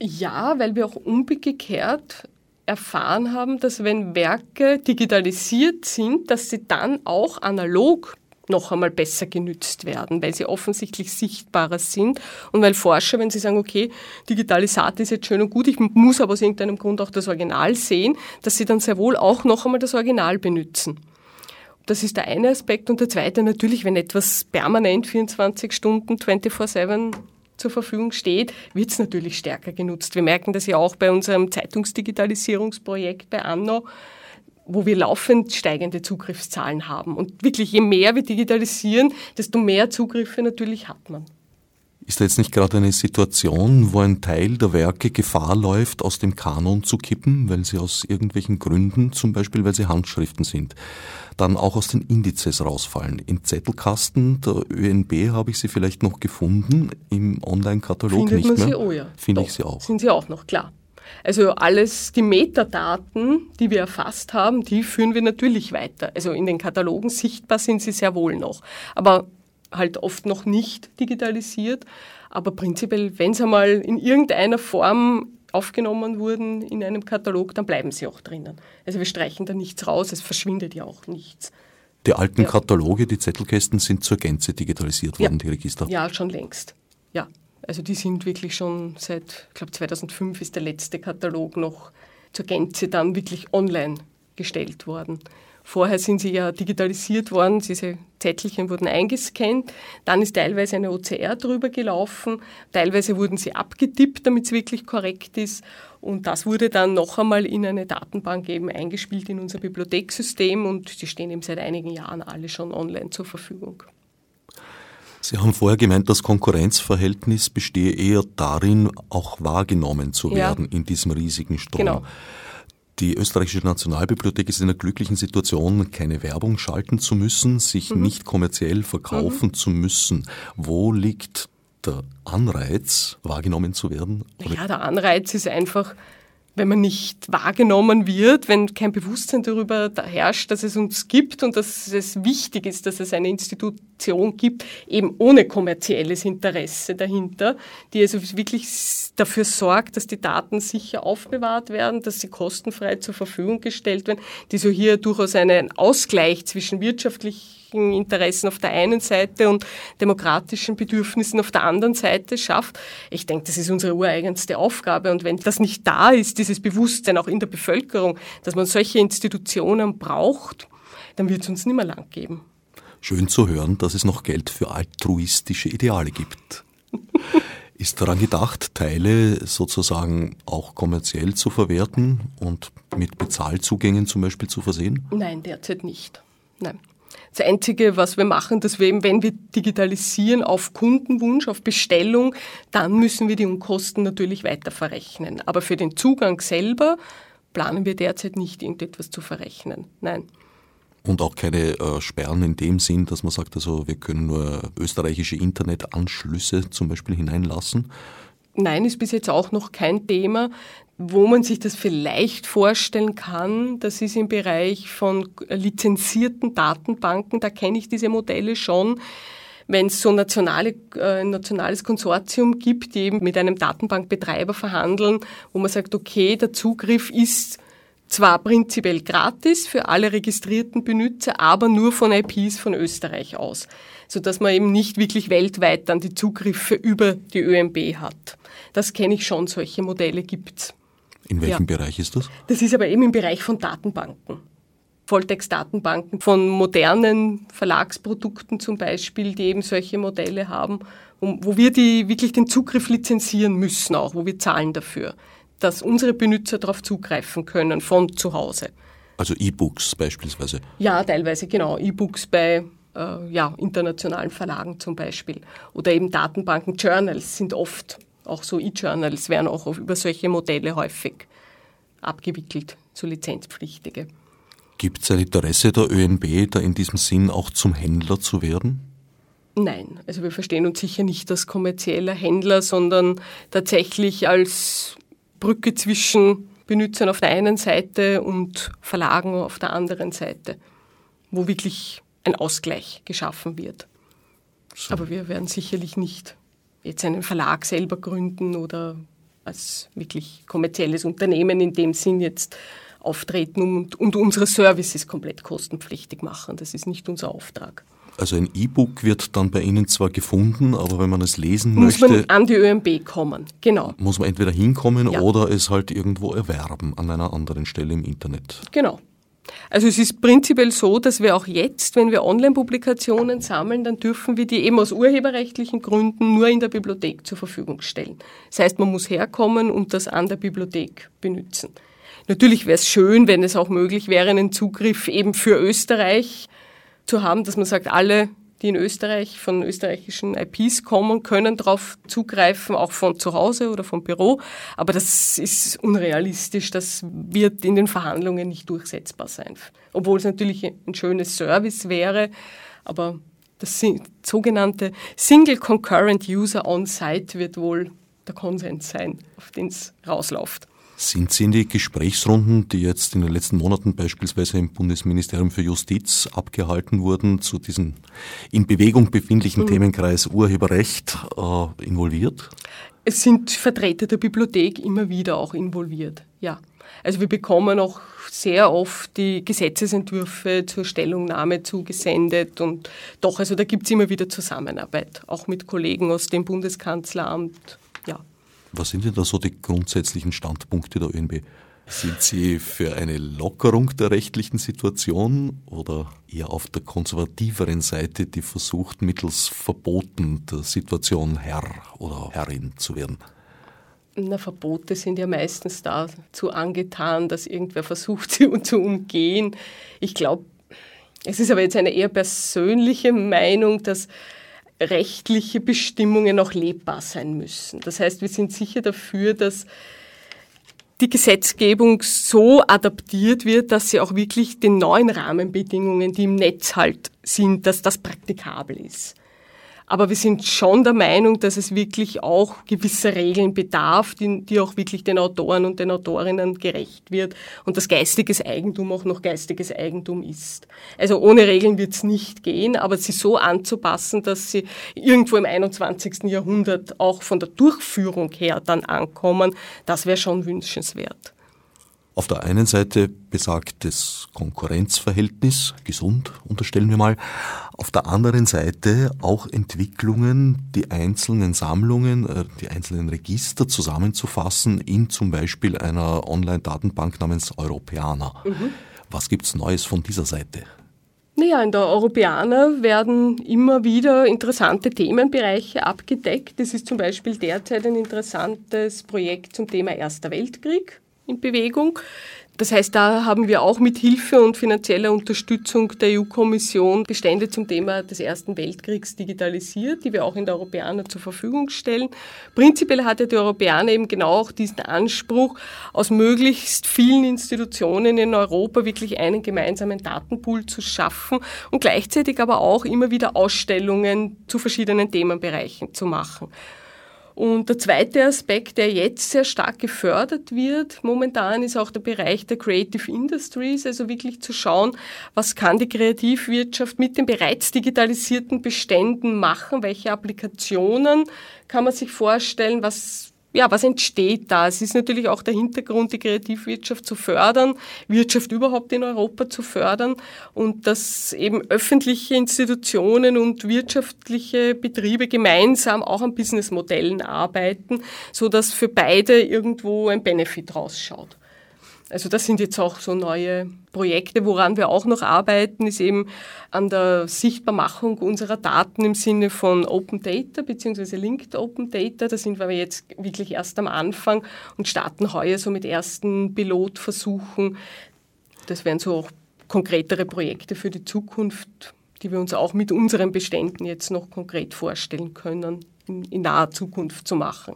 Ja, weil wir auch umgekehrt erfahren haben, dass wenn Werke digitalisiert sind, dass sie dann auch analog noch einmal besser genützt werden, weil sie offensichtlich sichtbarer sind und weil Forscher, wenn sie sagen, okay, Digitalisat ist jetzt schön und gut, ich muss aber aus irgendeinem Grund auch das Original sehen, dass sie dann sehr wohl auch noch einmal das Original benutzen. Das ist der eine Aspekt. Und der zweite natürlich, wenn etwas permanent 24 Stunden 24-7 zur Verfügung steht, wird es natürlich stärker genutzt. Wir merken das ja auch bei unserem Zeitungsdigitalisierungsprojekt bei Anno wo wir laufend steigende Zugriffszahlen haben. Und wirklich, je mehr wir digitalisieren, desto mehr Zugriffe natürlich hat man. Ist da jetzt nicht gerade eine Situation, wo ein Teil der Werke Gefahr läuft, aus dem Kanon zu kippen, weil sie aus irgendwelchen Gründen, zum Beispiel weil sie Handschriften sind, dann auch aus den Indizes rausfallen? Im Zettelkasten der ÖNB habe ich sie vielleicht noch gefunden, im Online-Katalog nicht mehr. Sie, oh ja. Finde ich sie auch. Sind sie auch noch, klar. Also alles, die Metadaten, die wir erfasst haben, die führen wir natürlich weiter. Also in den Katalogen sichtbar sind sie sehr wohl noch, aber halt oft noch nicht digitalisiert. Aber prinzipiell, wenn sie einmal in irgendeiner Form aufgenommen wurden in einem Katalog, dann bleiben sie auch drinnen. Also wir streichen da nichts raus, es verschwindet ja auch nichts. Die alten ja. Kataloge, die Zettelkästen sind zur Gänze digitalisiert worden, ja. die Register? Ja, schon längst. Ja. Also die sind wirklich schon seit, ich glaube 2005 ist der letzte Katalog noch zur Gänze dann wirklich online gestellt worden. Vorher sind sie ja digitalisiert worden, diese Zettelchen wurden eingescannt, dann ist teilweise eine OCR drüber gelaufen, teilweise wurden sie abgetippt, damit es wirklich korrekt ist und das wurde dann noch einmal in eine Datenbank eben eingespielt in unser Bibliothekssystem und die stehen eben seit einigen Jahren alle schon online zur Verfügung. Sie haben vorher gemeint, das Konkurrenzverhältnis bestehe eher darin, auch wahrgenommen zu werden ja. in diesem riesigen Strom. Genau. Die österreichische Nationalbibliothek ist in einer glücklichen Situation, keine Werbung schalten zu müssen, sich mhm. nicht kommerziell verkaufen mhm. zu müssen. Wo liegt der Anreiz, wahrgenommen zu werden? Ja, der Anreiz ist einfach, wenn man nicht wahrgenommen wird, wenn kein Bewusstsein darüber herrscht, dass es uns gibt und dass es wichtig ist, dass es eine Institution gibt, eben ohne kommerzielles Interesse dahinter, die also wirklich dafür sorgt, dass die Daten sicher aufbewahrt werden, dass sie kostenfrei zur Verfügung gestellt werden, die so hier durchaus einen Ausgleich zwischen wirtschaftlich wirtschaftlichen Interessen auf der einen Seite und demokratischen Bedürfnissen auf der anderen Seite schafft. Ich denke, das ist unsere ureigenste Aufgabe. Und wenn das nicht da ist, dieses Bewusstsein auch in der Bevölkerung, dass man solche Institutionen braucht, dann wird es uns nicht mehr lang geben. Schön zu hören, dass es noch Geld für altruistische Ideale gibt. Ist daran gedacht, Teile sozusagen auch kommerziell zu verwerten und mit Bezahlzugängen zum Beispiel zu versehen? Nein, derzeit nicht. Nein. Das Einzige, was wir machen, dass wir eben, wenn wir digitalisieren auf Kundenwunsch, auf Bestellung, dann müssen wir die Unkosten natürlich weiter verrechnen. Aber für den Zugang selber planen wir derzeit nicht, irgendetwas zu verrechnen. Nein. Und auch keine äh, Sperren in dem Sinn, dass man sagt, also wir können nur österreichische Internetanschlüsse zum Beispiel hineinlassen. Nein, ist bis jetzt auch noch kein Thema. Wo man sich das vielleicht vorstellen kann, das ist im Bereich von lizenzierten Datenbanken, da kenne ich diese Modelle schon. Wenn es so nationale, äh, ein nationales Konsortium gibt, die eben mit einem Datenbankbetreiber verhandeln, wo man sagt, okay, der Zugriff ist zwar prinzipiell gratis für alle registrierten Benutzer, aber nur von IPs von Österreich aus, sodass man eben nicht wirklich weltweit dann die Zugriffe über die ÖMB hat. Das kenne ich schon, solche Modelle gibt's. In welchem ja. Bereich ist das? Das ist aber eben im Bereich von Datenbanken. Volltext-Datenbanken von modernen Verlagsprodukten zum Beispiel, die eben solche Modelle haben, wo wir die wirklich den Zugriff lizenzieren müssen auch, wo wir zahlen dafür, dass unsere Benutzer darauf zugreifen können von zu Hause. Also E-Books beispielsweise? Ja, teilweise genau. E-Books bei äh, ja, internationalen Verlagen zum Beispiel. Oder eben Datenbanken, Journals sind oft auch so E-Journals werden auch über solche Modelle häufig abgewickelt, so lizenzpflichtige. Gibt es ein Interesse der ÖNB, da in diesem Sinn auch zum Händler zu werden? Nein, also wir verstehen uns sicher nicht als kommerzieller Händler, sondern tatsächlich als Brücke zwischen Benutzern auf der einen Seite und Verlagen auf der anderen Seite, wo wirklich ein Ausgleich geschaffen wird. So. Aber wir werden sicherlich nicht jetzt einen Verlag selber gründen oder als wirklich kommerzielles Unternehmen in dem Sinn jetzt auftreten und, und unsere Services komplett kostenpflichtig machen. Das ist nicht unser Auftrag. Also ein E-Book wird dann bei Ihnen zwar gefunden, aber wenn man es lesen muss möchte. Muss man an die ÖMB kommen, genau. Muss man entweder hinkommen ja. oder es halt irgendwo erwerben an einer anderen Stelle im Internet. Genau. Also es ist prinzipiell so, dass wir auch jetzt, wenn wir Online-Publikationen sammeln, dann dürfen wir die eben aus urheberrechtlichen Gründen nur in der Bibliothek zur Verfügung stellen. Das heißt, man muss herkommen und das an der Bibliothek benutzen. Natürlich wäre es schön, wenn es auch möglich wäre, einen Zugriff eben für Österreich zu haben, dass man sagt, alle die in Österreich von österreichischen IPs kommen, können darauf zugreifen, auch von zu Hause oder vom Büro. Aber das ist unrealistisch. Das wird in den Verhandlungen nicht durchsetzbar sein. Obwohl es natürlich ein schönes Service wäre. Aber das sogenannte Single Concurrent User On-Site wird wohl der Konsens sein, auf den es rausläuft. Sind Sie in die Gesprächsrunden, die jetzt in den letzten Monaten beispielsweise im Bundesministerium für Justiz abgehalten wurden, zu diesem in Bewegung befindlichen mhm. Themenkreis Urheberrecht äh, involviert? Es sind Vertreter der Bibliothek immer wieder auch involviert, ja. Also wir bekommen auch sehr oft die Gesetzesentwürfe zur Stellungnahme zugesendet und doch, also da gibt es immer wieder Zusammenarbeit, auch mit Kollegen aus dem Bundeskanzleramt. Was sind denn da so die grundsätzlichen Standpunkte der ÖNB? Sind Sie für eine Lockerung der rechtlichen Situation oder eher auf der konservativeren Seite, die versucht, mittels Verboten der Situation Herr oder Herrin zu werden? Na, Verbote sind ja meistens dazu angetan, dass irgendwer versucht, sie zu umgehen. Ich glaube, es ist aber jetzt eine eher persönliche Meinung, dass rechtliche Bestimmungen auch lebbar sein müssen. Das heißt, wir sind sicher dafür, dass die Gesetzgebung so adaptiert wird, dass sie auch wirklich den neuen Rahmenbedingungen, die im Netz halt sind, dass das praktikabel ist. Aber wir sind schon der Meinung, dass es wirklich auch gewisse Regeln bedarf, die, die auch wirklich den Autoren und den Autorinnen gerecht wird und dass geistiges Eigentum auch noch geistiges Eigentum ist. Also ohne Regeln wird es nicht gehen, aber sie so anzupassen, dass sie irgendwo im 21. Jahrhundert auch von der Durchführung her dann ankommen, das wäre schon wünschenswert. Auf der einen Seite besagt das Konkurrenzverhältnis, gesund unterstellen wir mal, auf der anderen Seite auch Entwicklungen, die einzelnen Sammlungen, äh, die einzelnen Register zusammenzufassen in zum Beispiel einer Online-Datenbank namens Europäer. Mhm. Was gibt's Neues von dieser Seite? Naja, in der Europäer werden immer wieder interessante Themenbereiche abgedeckt. Es ist zum Beispiel derzeit ein interessantes Projekt zum Thema Erster Weltkrieg in Bewegung. Das heißt, da haben wir auch mit Hilfe und finanzieller Unterstützung der EU-Kommission Bestände zum Thema des Ersten Weltkriegs digitalisiert, die wir auch in der Europäer zur Verfügung stellen. Prinzipiell hat ja die Europäer eben genau auch diesen Anspruch, aus möglichst vielen Institutionen in Europa wirklich einen gemeinsamen Datenpool zu schaffen und gleichzeitig aber auch immer wieder Ausstellungen zu verschiedenen Themenbereichen zu machen. Und der zweite Aspekt, der jetzt sehr stark gefördert wird, momentan ist auch der Bereich der Creative Industries, also wirklich zu schauen, was kann die Kreativwirtschaft mit den bereits digitalisierten Beständen machen, welche Applikationen kann man sich vorstellen, was ja, was entsteht da? Es ist natürlich auch der Hintergrund, die Kreativwirtschaft zu fördern, Wirtschaft überhaupt in Europa zu fördern und dass eben öffentliche Institutionen und wirtschaftliche Betriebe gemeinsam auch an Businessmodellen arbeiten, so dass für beide irgendwo ein Benefit rausschaut. Also das sind jetzt auch so neue Projekte. Woran wir auch noch arbeiten, ist eben an der Sichtbarmachung unserer Daten im Sinne von Open Data bzw. Linked Open Data. Da sind wir jetzt wirklich erst am Anfang und starten heuer so mit ersten Pilotversuchen. Das wären so auch konkretere Projekte für die Zukunft, die wir uns auch mit unseren Beständen jetzt noch konkret vorstellen können, in, in naher Zukunft zu machen.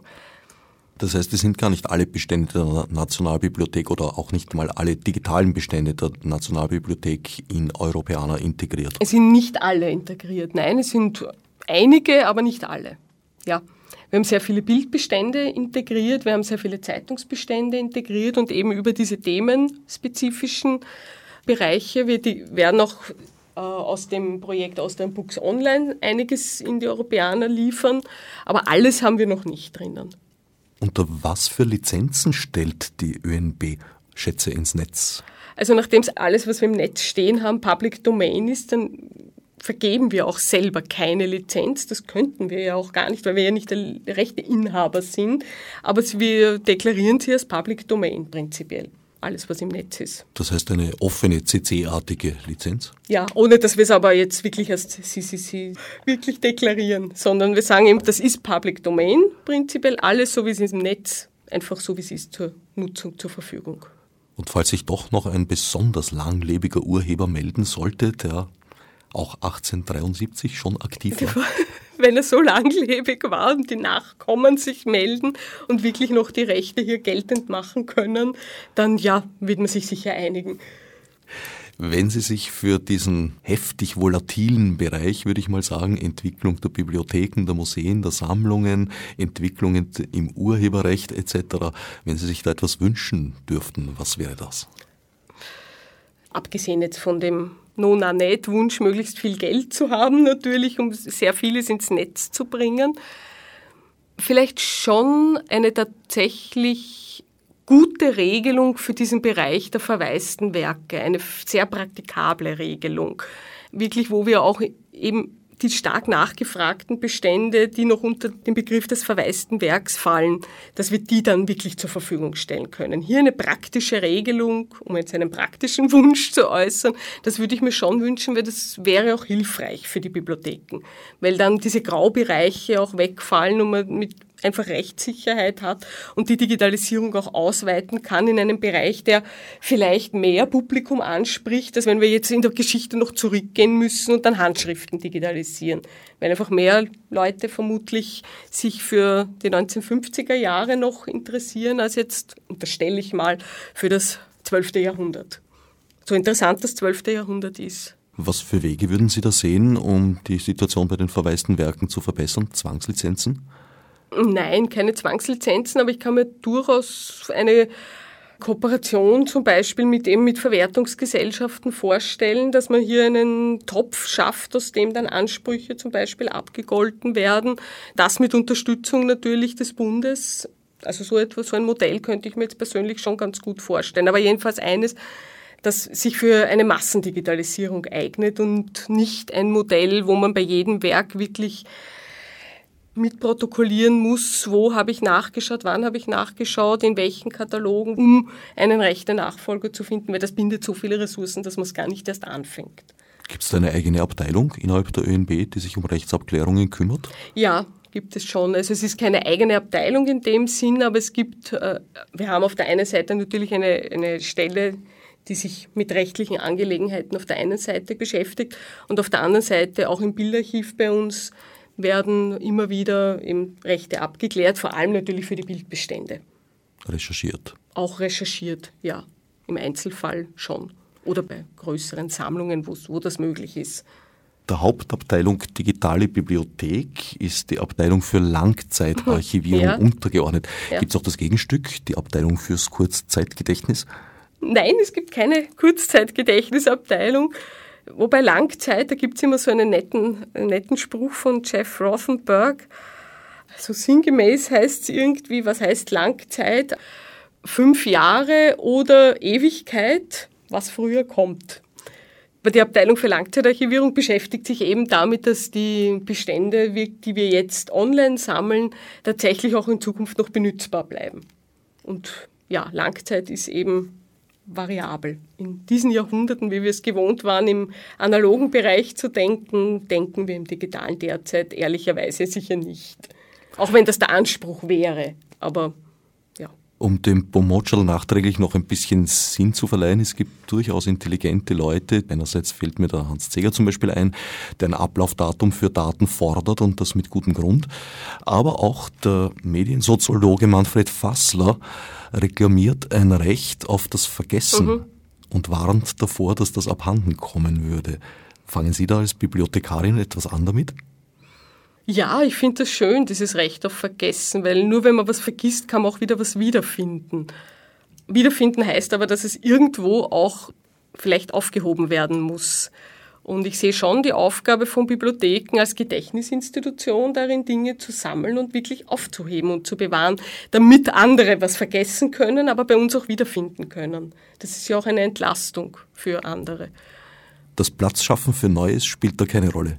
Das heißt, es sind gar nicht alle Bestände der Nationalbibliothek oder auch nicht mal alle digitalen Bestände der Nationalbibliothek in Europäer integriert. Es sind nicht alle integriert. Nein, es sind einige, aber nicht alle. Ja. Wir haben sehr viele Bildbestände integriert, wir haben sehr viele Zeitungsbestände integriert und eben über diese themenspezifischen Bereiche wir werden auch äh, aus dem Projekt Austrian Books Online einiges in die Europäer liefern, aber alles haben wir noch nicht drinnen. Unter was für Lizenzen stellt die ÖNB Schätze ins Netz? Also nachdem alles, was wir im Netz stehen haben, Public Domain ist, dann vergeben wir auch selber keine Lizenz. Das könnten wir ja auch gar nicht, weil wir ja nicht der rechte Inhaber sind. Aber wir deklarieren sie als Public Domain prinzipiell alles, was im Netz ist. Das heißt eine offene CC-artige Lizenz? Ja, ohne dass wir es aber jetzt wirklich als CCC wirklich deklarieren, sondern wir sagen eben, das ist Public Domain prinzipiell, alles so wie es im Netz, einfach so wie es ist zur Nutzung zur Verfügung. Und falls sich doch noch ein besonders langlebiger Urheber melden sollte, der auch 1873 schon aktiv war. Wenn er so langlebig war und die Nachkommen sich melden und wirklich noch die Rechte hier geltend machen können, dann ja, wird man sich sicher einigen. Wenn Sie sich für diesen heftig volatilen Bereich, würde ich mal sagen, Entwicklung der Bibliotheken, der Museen, der Sammlungen, Entwicklungen im Urheberrecht etc., wenn Sie sich da etwas wünschen dürften, was wäre das? Abgesehen jetzt von dem nona nicht Wunsch, möglichst viel Geld zu haben, natürlich, um sehr vieles ins Netz zu bringen. Vielleicht schon eine tatsächlich gute Regelung für diesen Bereich der verwaisten Werke, eine sehr praktikable Regelung. Wirklich, wo wir auch eben die stark nachgefragten Bestände, die noch unter den Begriff des verwaisten Werks fallen, dass wir die dann wirklich zur Verfügung stellen können. Hier eine praktische Regelung, um jetzt einen praktischen Wunsch zu äußern, das würde ich mir schon wünschen, weil das wäre auch hilfreich für die Bibliotheken, weil dann diese Graubereiche auch wegfallen und man mit einfach Rechtssicherheit hat und die Digitalisierung auch ausweiten kann in einem Bereich, der vielleicht mehr Publikum anspricht, als wenn wir jetzt in der Geschichte noch zurückgehen müssen und dann Handschriften digitalisieren. Weil einfach mehr Leute vermutlich sich für die 1950er Jahre noch interessieren, als jetzt, unterstelle ich mal, für das 12. Jahrhundert. So interessant das 12. Jahrhundert ist. Was für Wege würden Sie da sehen, um die Situation bei den verwaisten Werken zu verbessern? Zwangslizenzen? Nein, keine Zwangslizenzen, aber ich kann mir durchaus eine Kooperation zum Beispiel mit eben mit Verwertungsgesellschaften vorstellen, dass man hier einen Topf schafft, aus dem dann Ansprüche zum Beispiel abgegolten werden. Das mit Unterstützung natürlich des Bundes. Also so etwas, so ein Modell könnte ich mir jetzt persönlich schon ganz gut vorstellen. Aber jedenfalls eines, das sich für eine Massendigitalisierung eignet und nicht ein Modell, wo man bei jedem Werk wirklich mitprotokollieren muss, wo habe ich nachgeschaut, wann habe ich nachgeschaut, in welchen Katalogen, um einen rechten Nachfolger zu finden, weil das bindet so viele Ressourcen, dass man es gar nicht erst anfängt. Gibt es da eine eigene Abteilung innerhalb der ÖNB, die sich um Rechtsabklärungen kümmert? Ja, gibt es schon. Also es ist keine eigene Abteilung in dem Sinn, aber es gibt, äh, wir haben auf der einen Seite natürlich eine, eine Stelle, die sich mit rechtlichen Angelegenheiten auf der einen Seite beschäftigt und auf der anderen Seite auch im Bildarchiv bei uns werden immer wieder eben Rechte abgeklärt, vor allem natürlich für die Bildbestände. Recherchiert. Auch recherchiert, ja. Im Einzelfall schon. Oder bei größeren Sammlungen, wo das möglich ist. Der Hauptabteilung Digitale Bibliothek ist die Abteilung für Langzeitarchivierung ja. untergeordnet. Ja. Gibt es auch das Gegenstück, die Abteilung fürs Kurzzeitgedächtnis? Nein, es gibt keine Kurzzeitgedächtnisabteilung. Wobei Langzeit, da gibt es immer so einen netten, netten Spruch von Jeff Rothenberg. So sinngemäß heißt es irgendwie, was heißt Langzeit? Fünf Jahre oder Ewigkeit, was früher kommt. Die Abteilung für Langzeitarchivierung beschäftigt sich eben damit, dass die Bestände, die wir jetzt online sammeln, tatsächlich auch in Zukunft noch benutzbar bleiben. Und ja, Langzeit ist eben variabel. In diesen Jahrhunderten, wie wir es gewohnt waren, im analogen Bereich zu denken, denken wir im digitalen derzeit ehrlicherweise sicher nicht. Auch wenn das der Anspruch wäre. Aber. Um dem Pomocel nachträglich noch ein bisschen Sinn zu verleihen, es gibt durchaus intelligente Leute. Einerseits fällt mir der Hans Zeger zum Beispiel ein, der ein Ablaufdatum für Daten fordert und das mit gutem Grund. Aber auch der Mediensoziologe Manfred Fassler, reklamiert ein Recht auf das Vergessen mhm. und warnt davor, dass das abhanden kommen würde. Fangen Sie da als Bibliothekarin etwas an damit? Ja, ich finde das schön, dieses Recht auf Vergessen, weil nur wenn man was vergisst, kann man auch wieder was wiederfinden. Wiederfinden heißt aber, dass es irgendwo auch vielleicht aufgehoben werden muss. Und ich sehe schon die Aufgabe von Bibliotheken als Gedächtnisinstitution darin, Dinge zu sammeln und wirklich aufzuheben und zu bewahren, damit andere was vergessen können, aber bei uns auch wiederfinden können. Das ist ja auch eine Entlastung für andere. Das Platzschaffen für Neues spielt da keine Rolle.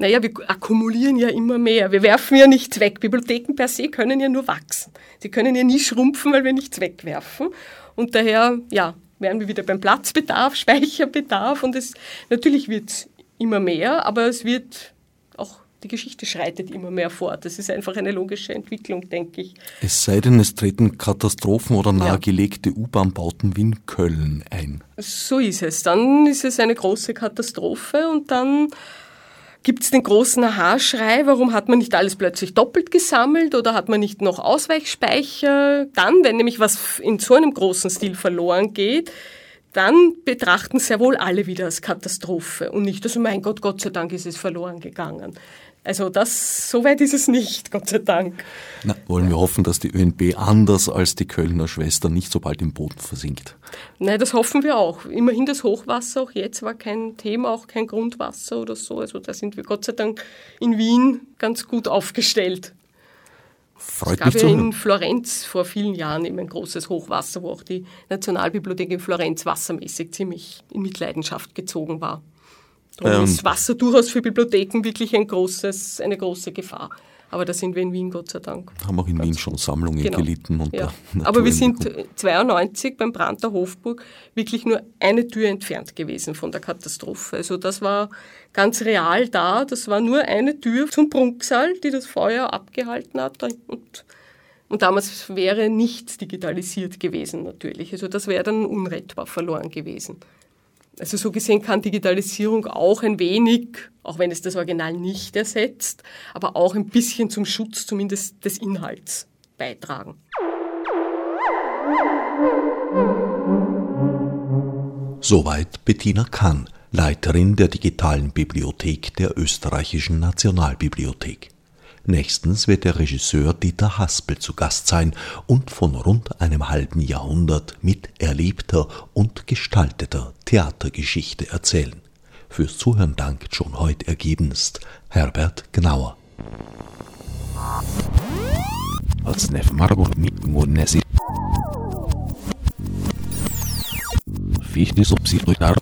Naja, wir akkumulieren ja immer mehr. Wir werfen ja nichts weg. Bibliotheken per se können ja nur wachsen. Sie können ja nie schrumpfen, weil wir nichts wegwerfen. Und daher, ja, wären wir wieder beim Platzbedarf, Speicherbedarf und es natürlich wird es immer mehr, aber es wird auch die Geschichte schreitet immer mehr fort. Das ist einfach eine logische Entwicklung, denke ich. Es sei denn, es treten Katastrophen oder nahegelegte ja. U-Bahn-Bauten wie in Köln ein. So ist es. Dann ist es eine große Katastrophe und dann gibt es den großen Aha-Schrei, warum hat man nicht alles plötzlich doppelt gesammelt oder hat man nicht noch Ausweichspeicher? Dann, wenn nämlich was in so einem großen Stil verloren geht, dann betrachten sehr wohl alle wieder als Katastrophe und nicht, also mein Gott, Gott sei Dank ist es verloren gegangen. Also das, so weit ist es nicht, Gott sei Dank. Na, wollen wir hoffen, dass die ÖNB anders als die Kölner Schwester nicht so bald im Boden versinkt. Nein, das hoffen wir auch. Immerhin das Hochwasser, auch jetzt war kein Thema, auch kein Grundwasser oder so. Also da sind wir Gott sei Dank in Wien ganz gut aufgestellt. Freut es gab mich ja in Florenz vor vielen Jahren eben ein großes Hochwasser, wo auch die Nationalbibliothek in Florenz wassermäßig ziemlich in Mitleidenschaft gezogen war. Darum ähm, ist Wasser durchaus für Bibliotheken wirklich ein großes, eine große Gefahr. Aber da sind wir in Wien, Gott sei Dank. Haben auch in Wien schon Sammlungen genau. gelitten. Ja. Aber wir sind 92 beim Brand der Hofburg wirklich nur eine Tür entfernt gewesen von der Katastrophe. Also das war ganz real da. Das war nur eine Tür zum Prunksaal, die das Feuer abgehalten hat. Und, und damals wäre nichts digitalisiert gewesen natürlich. Also das wäre dann unrettbar verloren gewesen. Also so gesehen kann Digitalisierung auch ein wenig, auch wenn es das Original nicht ersetzt, aber auch ein bisschen zum Schutz zumindest des Inhalts beitragen. Soweit Bettina Kann, Leiterin der digitalen Bibliothek der Österreichischen Nationalbibliothek. Nächstens wird der Regisseur Dieter Haspel zu Gast sein und von rund einem halben Jahrhundert miterlebter und gestalteter Theatergeschichte erzählen. Fürs Zuhören dankt schon heute ergebenst Herbert Gnauer. Als Nef Margot mit Fichte subsidiar